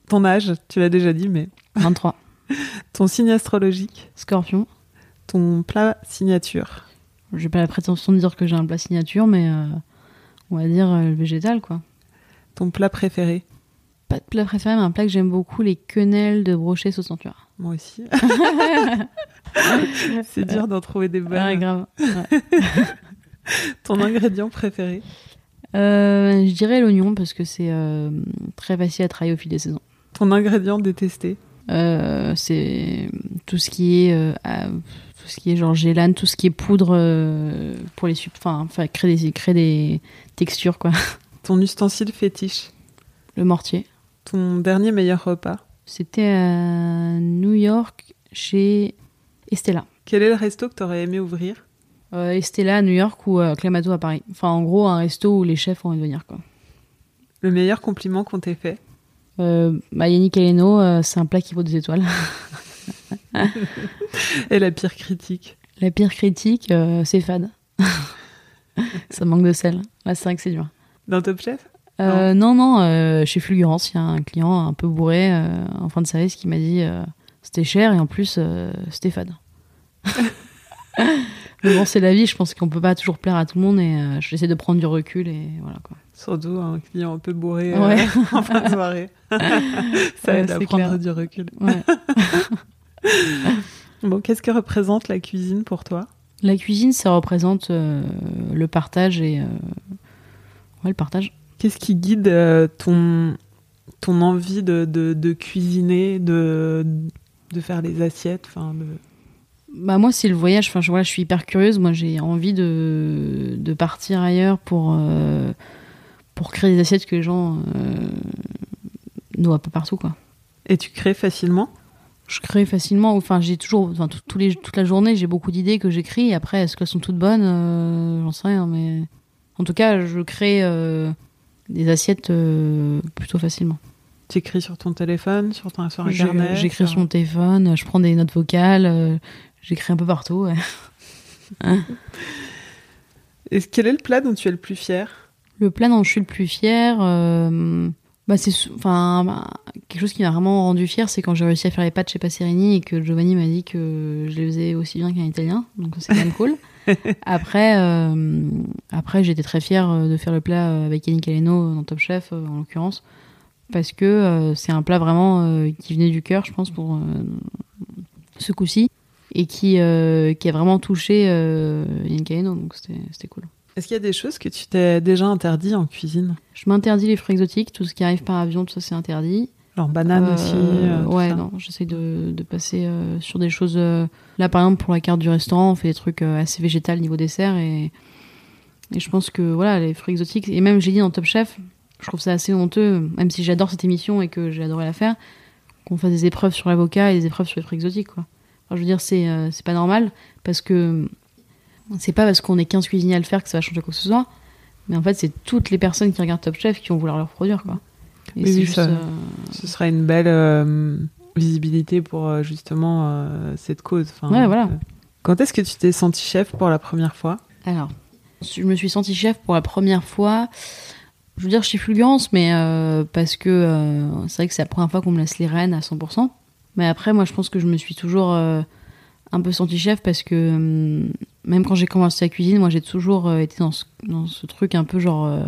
Ton âge, tu l'as déjà dit, mais...
23.
Ton signe astrologique
Scorpion.
Ton plat signature
j'ai pas la prétention de dire que j'ai un plat signature, mais euh, on va dire euh, le végétal, quoi.
Ton plat préféré?
Pas de plat préféré, mais un plat que j'aime beaucoup, les quenelles de brochet sauce nature.
Moi aussi. c'est dur d'en trouver des bonnes.
Ouais, grave.
Ton ingrédient préféré?
Euh, Je dirais l'oignon parce que c'est très facile à travailler au fil des saisons.
Ton ingrédient détesté?
C'est tout ce qui est tout ce qui est genre gélane, tout ce qui est poudre euh, pour les enfin, créer des créer des textures quoi.
Ton ustensile fétiche
Le mortier.
Ton dernier meilleur repas
C'était à New York chez Estella.
Quel est le resto que tu aurais aimé ouvrir
euh, Estella à New York ou euh, Clamato à Paris. Enfin, en gros, un resto où les chefs ont envie de venir. Quoi.
Le meilleur compliment qu'on t'ait fait
euh, bah, Yannick Aleno, c'est un plat qui vaut des étoiles.
Et la pire critique
La pire critique, euh, c'est fade. ça manque de sel. Là, c'est vrai que c'est dur.
Dans Top Chef?
Euh, Non, non, euh, chez Fulgurance, il y a un client un peu bourré en fin de service qui m'a dit c'était cher et en plus c'était fade. Mais bon, c'est la vie, je pense qu'on peut pas toujours plaire à tout le monde et j'essaie de prendre du recul et voilà quoi.
Surtout un client un peu bourré en fin de soirée. Ça aide à prendre du recul. Bon, qu'est-ce que représente la cuisine pour toi?
La cuisine, ça représente euh, le partage et. euh, Ouais, le partage.
Qu'est-ce qui guide euh, ton, ton envie de, de, de cuisiner, de, de faire les assiettes enfin, de...
Bah moi c'est le voyage, enfin je, voilà, je suis hyper curieuse, moi j'ai envie de, de partir ailleurs pour, euh, pour créer des assiettes que les gens euh, ne voient pas partout quoi.
Et tu crées facilement?
Je crée facilement, enfin j'ai toujours, enfin tout- tous les, toute la journée j'ai beaucoup d'idées que j'écris, après est-ce qu'elles sont toutes bonnes, Euh, j'en sais rien, mais en tout cas je crée euh, des assiettes euh, plutôt facilement.
Tu écris sur ton téléphone, sur, ton, sur Internet
J'écris sur mon téléphone, je prends des notes vocales, j'écris un peu partout. ouais.
Et quel est le plat dont tu es le plus fier?
Le plat dont je suis le plus euh, bah c'est enfin bah, quelque chose qui m'a vraiment rendu fière, c'est quand j'ai réussi à faire les pâtes chez Passerini et que Giovanni m'a dit que je les faisais aussi bien qu'un Italien, donc c'est quand même cool. Après, euh, après j'étais très fière euh, de faire le plat euh, avec Yannick Aleno dans Top Chef euh, en l'occurrence, parce que euh, c'est un plat vraiment euh, qui venait du cœur, je pense pour euh, ce coup-ci et qui euh, qui a vraiment touché euh, Yannick Aleno, donc c'était c'était cool.
Est-ce qu'il y a des choses que tu t'es déjà interdit en cuisine?
Je m'interdis les fruits exotiques, tout ce qui arrive par avion, tout ça c'est interdit.
Genre banane
Euh,
aussi euh, tout
Ouais,
ça.
non, j'essaie de, de passer euh, sur des choses. euh, Là, par exemple, pour la carte du restaurant, on fait des trucs euh, assez végétal niveau dessert et, et je pense que voilà, les fruits exotiques, et même j'ai dit dans Top Chef, je trouve ça assez honteux, même si j'adore cette émission et que j'ai adoré la faire, qu'on fasse des épreuves sur l'avocat et des épreuves sur les fruits exotiques, quoi. Enfin, je veux dire, c'est euh, c'est pas normal parce que c'est pas parce qu'on est 15 cuisiniers à le faire que ça va changer quoi que ce soit. Mais en fait, c'est toutes les personnes qui regardent Top Chef qui vont vouloir le reproduire, quoi. Et
Oui,
juste.
ça-
euh,
Ce sera une belle euh, visibilité pour euh, justement euh, cette cause. Enfin,
Ouais, voilà.
Quand est-ce que tu t'es senti chef pour la première fois?
Alors, je me suis sentie chef pour la première fois. Je veux dire chez Fulgurance, mais parce que c'est vrai que c'est la première fois qu'on me laisse les rênes à 100%. Mais après, moi, je pense que je me suis toujours un peu sentie chef parce que hum, même quand j'ai commencé la cuisine, moi, j'ai toujours euh, été dans ce, dans ce truc un peu genre euh,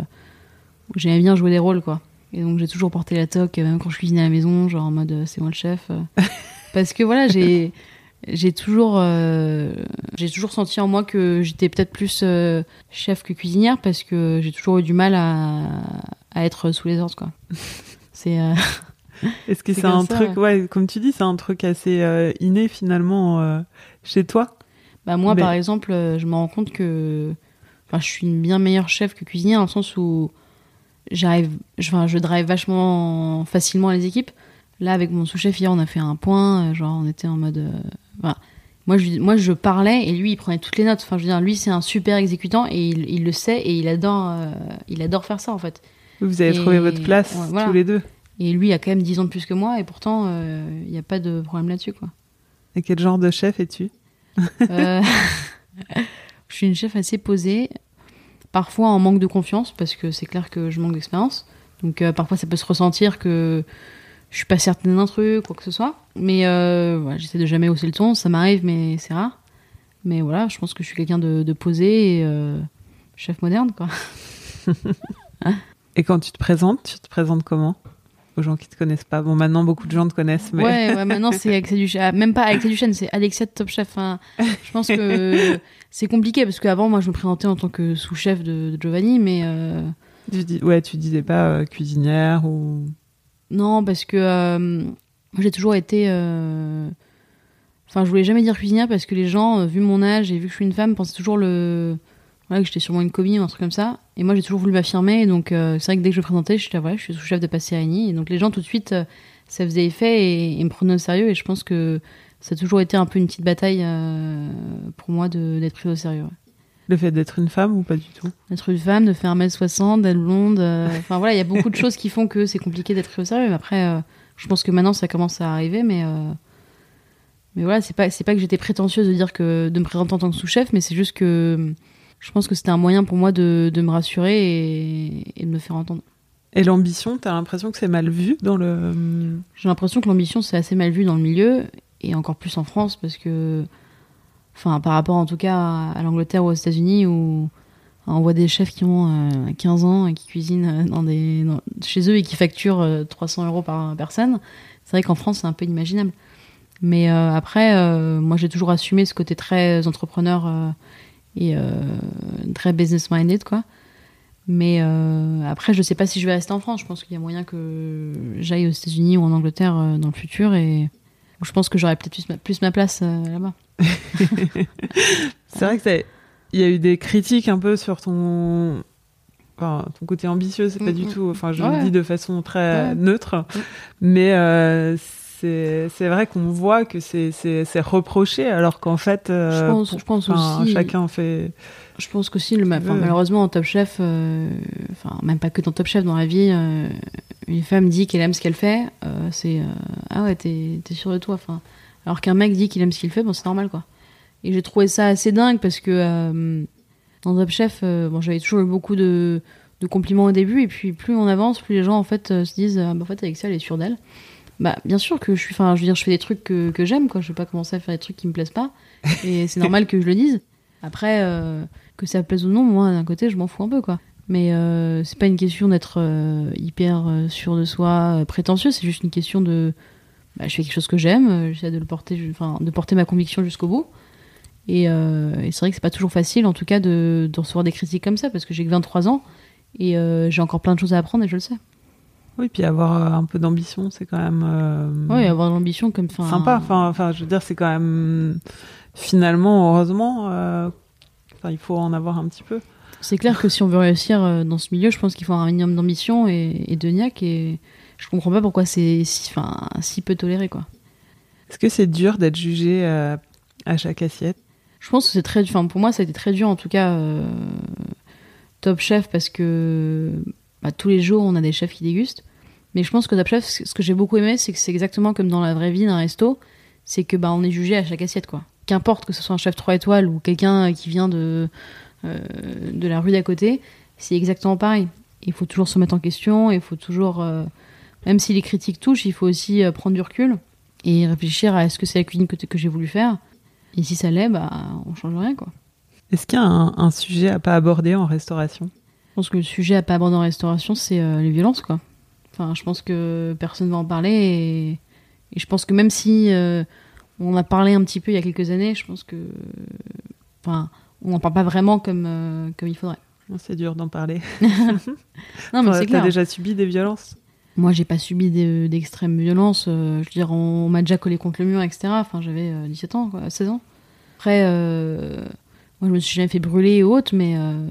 où j'aimais bien jouer des rôles, quoi. Et donc, j'ai toujours porté la toque, même quand je cuisinais à la maison, genre en mode euh, c'est moi le chef. euh. parce que voilà, j'ai j'ai toujours euh, j'ai toujours senti en moi que j'étais peut-être plus euh, chef que cuisinière parce que j'ai toujours eu du mal à, à être sous les ordres quoi. C'est euh,
Est-ce que
C'est
un
ça,
truc, ouais, comme tu dis, c'est un truc assez euh, inné finalement euh, chez toi?
Bah moi
Mais-
par exemple, euh, je me rends compte que enfin je suis une bien meilleure chef que cuisinière dans le sens où j'arrive je- enfin je drive vachement facilement les équipes. Là avec mon sous-chef hier, on a fait un point, genre on était en mode moi je moi je parlais et lui il prenait toutes les notes. Enfin je veux dire lui c'est un super exécutant et il, il le sait et il adore euh, il adore faire ça en fait.
Vous avez
Et-
trouvé votre place
voilà.
tous les deux.
Et lui a quand même 10 ans de plus que moi et pourtant euh, il n'y a pas de problème là-dessus quoi.
Et quel genre de chef es-tu?
Euh, je suis une chef assez posée, parfois en manque de confiance parce que c'est clair que je manque d'expérience. Donc euh, parfois ça peut se ressentir que je suis pas certaine d'un truc, quoi que ce soit. Mais voilà, j'essaie de jamais hausser le ton, ça m'arrive mais c'est rare. Mais voilà, je pense que je suis quelqu'un de, de posé et chef moderne quoi.
Et quand tu te présentes, tu te présentes comment? Aux gens qui te connaissent pas. Bon, maintenant beaucoup de gens te connaissent, mais
Ouais, ouais, maintenant c'est Alexia Duchesne. Même pas Alexia Duchesne, c'est Alexia de Top Chef. Enfin, je pense que c'est compliqué parce qu'avant, moi, je me présentais en tant que sous-chef de, de Giovanni, mais euh,
tu dis, ouais, tu disais pas euh, cuisinière ou.
non, parce que euh, j'ai toujours été. euh, Enfin, je voulais jamais dire cuisinière parce que les gens, euh, vu mon âge et vu que je suis une femme, pensaient toujours le. Voilà, que j'étais sûrement une commis ou un truc comme ça. Et moi, j'ai toujours voulu m'affirmer. Donc, euh, c'est vrai que dès que je me présentais, je disais, voilà, je suis sous-chef de Passerini. Et donc, les gens, tout de suite, euh, ça faisait effet et, et me prenaient au sérieux. Et je pense que ça a toujours été un peu une petite bataille euh, pour moi d'être prise au sérieux. ouais.
Le fait d'être une femme ou pas du tout?
D'être une femme, de faire 1m60, d'être blonde. Enfin, voilà, il y a beaucoup de choses qui font que c'est compliqué d'être pris au sérieux. Mais après, je pense que maintenant, ça commence à arriver. Mais, mais voilà, c'est pas, c'est pas que j'étais prétentieuse de dire que de me présenter en tant que sous-chef, mais c'est juste que je pense que c'était un moyen pour moi de, de me rassurer et, et de me faire entendre.
Et l'ambition, t'as l'impression que c'est mal vu dans le.
J'ai l'impression que l'ambition, c'est assez mal vu dans le milieu, et encore plus en France, parce que, enfin, par rapport en tout cas à, l'Angleterre ou aux États-Unis, où on voit des chefs qui ont euh, 15 ans et qui cuisinent euh, dans des, dans- chez eux et qui facturent euh, 300 euros par personne. C'est vrai qu'en France, c'est un peu inimaginable. Mais euh, après, euh, moi, j'ai toujours assumé ce côté très entrepreneur euh, et euh, très business-minded, quoi. Mais euh, après, je sais pas si je vais rester en France. Je pense qu'il y a moyen que j'aille aux États-Unis ou en Angleterre euh, dans le futur. Et je pense que j'aurai peut-être plus ma, plus ma place là-bas.
C'est vrai que c'est- il y a eu des critiques un peu sur ton, enfin, ton côté ambitieux. C'est pas
Mm,
du
mm.
tout. Enfin, je
Ouais.
le dis de façon très
Ouais.
neutre, mais euh, c'est vrai qu'on voit que c'est reproché alors qu'en fait, euh,
Je pense-
pour-
je pense aussi-
chacun fait.
Je pense qu'aussi, enfin, malheureusement, en Top Chef, euh, enfin, même pas que dans Top Chef, dans la vie, euh, une femme dit qu'elle aime ce qu'elle fait, euh, c'est ah ouais, t'es sûr de toi. Enfin, alors qu'un mec dit qu'il aime ce qu'il fait, bon, c'est normal quoi. Et j'ai trouvé ça assez dingue parce que dans Top Chef, bon, j'avais toujours eu beaucoup de, de compliments au début, et puis plus on avance, plus les gens en fait se disent ah, bah, en fait, avec ça, elle est sûre d'elle. Bah, bien sûr que je suis, enfin, je veux dire, je fais des trucs que, que j'aime, quoi. Je vais pas commencer à faire des trucs qui me plaisent pas. Et c'est normal que je le dise. Après, euh, que ça plaise ou non, moi, d'un côté, je m'en fous un peu, quoi. Mais euh, c'est pas une question d'être euh, hyper sûr de soi, prétentieux. C'est juste une question de, bah, je fais quelque chose que j'aime, j'essaie de le porter, enfin, de porter ma conviction jusqu'au bout. Et, et c'est vrai que c'est pas toujours facile, en tout cas, de, de recevoir des critiques comme ça, parce que j'ai que 23 ans et j'ai encore plein de choses à apprendre et je le sais.
Oui, puis avoir euh, un peu d'ambition, c'est quand même. euh,
Ouais, avoir l'ambition comme, enfin,
sympa. Enfin, enfin, je veux dire, c'est quand même finalement, heureusement, euh, enfin, il faut en avoir un petit peu.
C'est clair que si on veut réussir euh, dans ce milieu, je pense qu'il faut un minimum d'ambition et, et de niaque. Et je comprends pas pourquoi c'est si, enfin, si peu toléré, quoi.
Est-ce que c'est dur d'être jugé euh, à chaque assiette?
Je pense que c'est très, enfin, pour moi, ça a été très dur, en tout cas, euh, Top Chef, parce que bah, tous les jours, on a des chefs qui dégustent. Mais je pense que Top Chef, ce que j'ai beaucoup aimé, c'est que c'est exactement comme dans la vraie vie d'un resto, c'est que bah, on est jugé à chaque assiette, quoi. Qu'importe que ce soit un chef 3 étoiles ou quelqu'un qui vient de, euh, de la rue d'à côté, c'est exactement pareil. Il faut toujours se mettre en question, il faut toujours, euh, même si les critiques touchent, il faut aussi euh, prendre du recul et réfléchir à est-ce que c'est la cuisine que, que j'ai voulu faire. Et si ça l'est, bah, on change rien, quoi.
Est-ce qu'il y a un, un sujet à pas aborder en restauration?
Je pense que le sujet à pas aborder en restauration, c'est les violences, quoi. Enfin, je pense que personne va en parler et, et je pense que même si euh, on a parlé un petit peu il y a quelques années, je pense que, enfin, on n'en parle pas vraiment comme euh, comme il faudrait.
Oh, C'est dur d'en parler.
Non, mais c'est clair.
déjà subi des violences?
Moi, j'ai pas subi d'extrêmes violences. euh, je veux dire, on, on m'a déjà collé contre le mur, etc. Enfin, j'avais euh, 17 ans, quoi, 16 ans. Après, euh, moi, je me suis jamais fait brûler et autres, mais euh,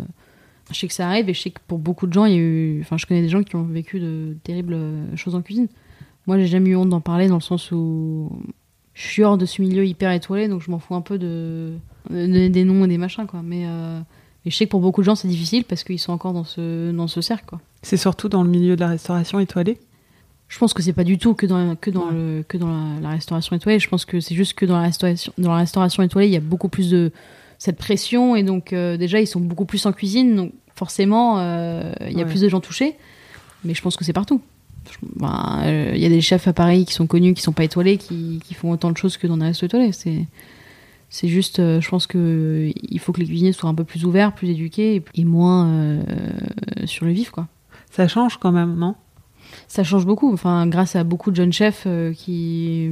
je sais que ça arrive et je sais que pour beaucoup de gens, il y a eu. Enfin, je connais des gens qui ont vécu de terribles choses en cuisine. Moi, j'ai jamais eu honte d'en parler dans le sens où je suis hors de ce milieu hyper étoilé, donc je m'en fous un peu de, de donner des noms et des machins, quoi. Mais, euh, mais je sais que pour beaucoup de gens, c'est difficile parce qu'ils sont encore dans ce, dans ce cercle, quoi.
C'est surtout dans le milieu de la restauration étoilée?
Je pense que c'est pas du tout que dans, que dans,
Ouais.
le, que dans la, la restauration étoilée. Je pense que c'est juste que dans la restauration, dans la restauration étoilée, il y a beaucoup plus de cette pression et donc euh, déjà ils sont beaucoup plus en cuisine, donc forcément euh, il y a
Ouais.
plus de gens touchés. Mais je pense que c'est partout. Ben, euh, Il y a des chefs à Paris qui sont connus, qui sont pas étoilés, qui, qui font autant de choses que dans les restos étoilés. C'est c'est juste, euh, je pense que euh, il faut que les cuisiniers soient un peu plus ouverts, plus éduqués et, et moins sur le vif, quoi
Ça change quand même, non?
Ça change beaucoup. Enfin, grâce à beaucoup de jeunes chefs qui,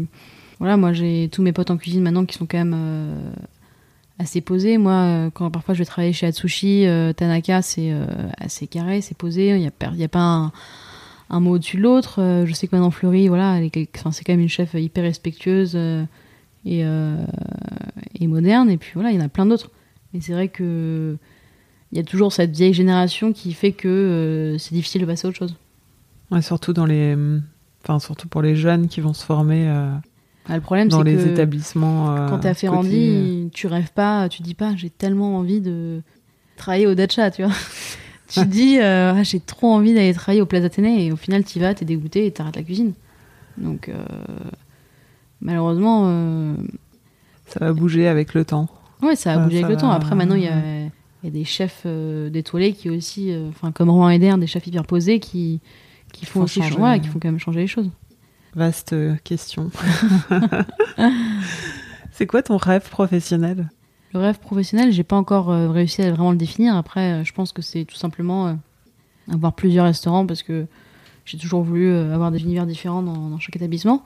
voilà, moi j'ai tous mes potes en cuisine maintenant qui sont quand même assez posés. Moi, euh, quand parfois je vais travailler chez Atsushi, euh, Tanaka, c'est euh, assez carré, c'est posé. Il y a, y a pas un, mot au-dessus de l'autre. Je sais que maintenant Fleury, voilà, c'est quand même une chef hyper respectueuse et, et moderne. Et puis voilà, il y en a plein d'autres. Mais c'est vrai que il y a toujours cette vieille génération qui fait que c'est difficile de passer à autre chose.
Ouais, surtout dans les, enfin surtout pour les jeunes qui vont se former
Ah, le problème,
dans
c'est
les
que
établissements. euh,
quand t'es à Ferrandi, tu rêves pas, tu dis pas, j'ai tellement envie de travailler au Dacha, tu vois. tu dis, euh, Ah, j'ai trop envie d'aller travailler au Plaza Athénée, et au final, t'y vas, t'es dégoûté et t'arrêtes la cuisine. Donc, euh, malheureusement, euh,
ça va bouger avec le temps.
ouais, ça a
Ça-
bougé avec le temps.
va-
Après, maintenant, il y a, il y a des chefs d'étoilés qui aussi, enfin, comme Roland Eder, des chefs hyper posés qui, qui font
font
aussi
changer.
changer, ouais, qui font quand même changer les choses.
Vaste euh, question. C'est quoi ton rêve professionnel?
Le rêve professionnel, j'ai pas encore euh, réussi à vraiment le définir. Après, euh, je pense que c'est tout simplement avoir plusieurs restaurants parce que j'ai toujours voulu avoir des univers différents dans, dans chaque établissement.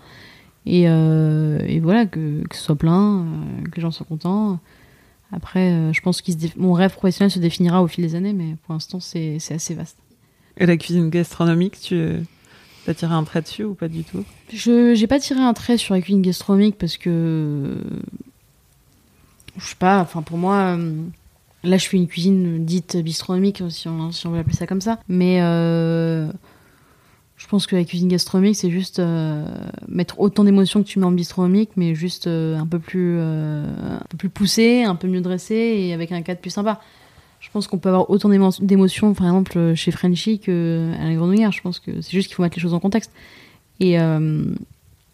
Et, euh, et voilà, que, que ce soit plein, que les gens soient contents. Après, je pense que mon rêve professionnel se définira au fil des années, mais pour l'instant, c'est c'est assez vaste.
Et la cuisine gastronomique, tu as tiré un trait dessus ou pas du tout?
Je n'ai pas tiré un trait sur la cuisine gastronomique parce que. Je sais pas, enfin pour moi. euh, Là, je fais une cuisine dite bistronomique, si on, veut appeler ça comme ça. Mais euh, je pense que la cuisine gastronomique, c'est juste euh, mettre autant d'émotions que tu mets en bistronomique, mais juste un peu plus, un peu plus poussé, un peu mieux dressé et avec un cadre plus sympa. Je pense qu'on peut avoir autant d'émo- d'émotions, par exemple, chez Frenchy que à la Grenouillère. Je pense que c'est juste qu'il faut mettre les choses en contexte. Et euh,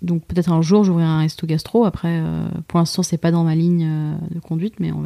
donc peut-être un jour, j'ouvrirai un resto gastro. Après, euh, pour l'instant, c'est pas dans ma ligne euh, de conduite, mais on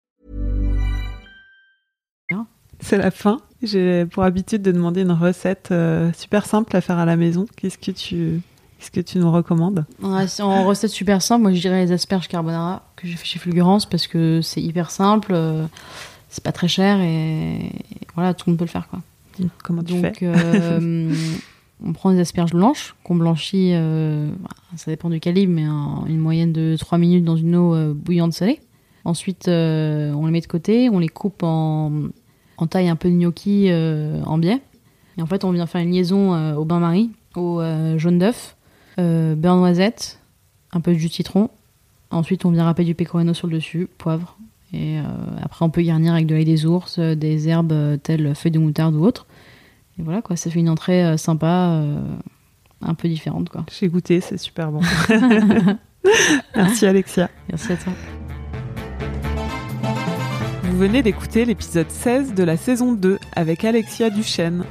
C'est la fin. J'ai pour habitude de demander une recette euh, super simple à faire à la maison. Qu'est-ce que tu, qu'est-ce que tu nous recommandes?
En rec- En recette super simple, moi je dirais les asperges carbonara que j'ai fait chez Fulgurance parce que c'est hyper simple, euh, c'est pas très cher et, et voilà, tout le monde peut le faire quoi.
Comment tu
Donc
fais?
euh, on prend des asperges blanches qu'on blanchit, euh, ça dépend du calibre, mais en une moyenne de 3 minutes dans une eau bouillante salée. Ensuite, on les met de côté, on les coupe en, en taille un peu de gnocchi euh, en biais. Et en fait, on vient faire une liaison euh, au bain-marie, au euh, jaune d'œuf, beurre noisette, un peu de jus de citron. Ensuite, on vient râper du pecorino sur le dessus, poivre. Et après, on peut garnir avec de l'ail des ours, des herbes telles feuilles de moutarde ou autres. Et voilà, quoi, ça fait une entrée sympa, un peu différente, quoi.
J'ai goûté, c'est super bon. Merci Alexia.
Merci à toi.
Venez d'écouter l'épisode 16 de la saison 2 avec Alexia Duchesne.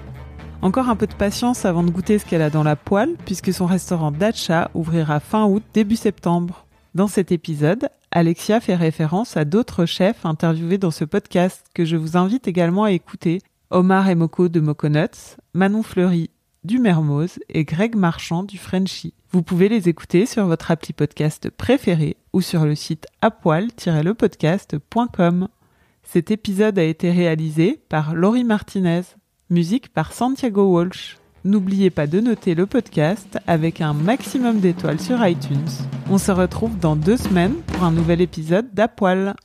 Encore un peu de patience avant de goûter ce qu'elle a dans la poêle, puisque son restaurant Dacha ouvrira fin août, début septembre. Dans cet épisode, Alexia fait référence à d'autres chefs interviewés dans ce podcast que je vous invite également à écouter. Omar Emoko de Moconuts, Manon Fleury du Mermoz et Greg Marchand du Frenchy. Vous pouvez les écouter sur votre appli podcast préféré ou sur le site apoil-lepodcast.com. Cet épisode a été réalisé par Laurie Martinez, musique par Santiago Walsh. N'oubliez pas de noter le podcast avec un maximum d'étoiles sur iTunes. On se retrouve dans deux semaines pour un nouvel épisode d'Apoil.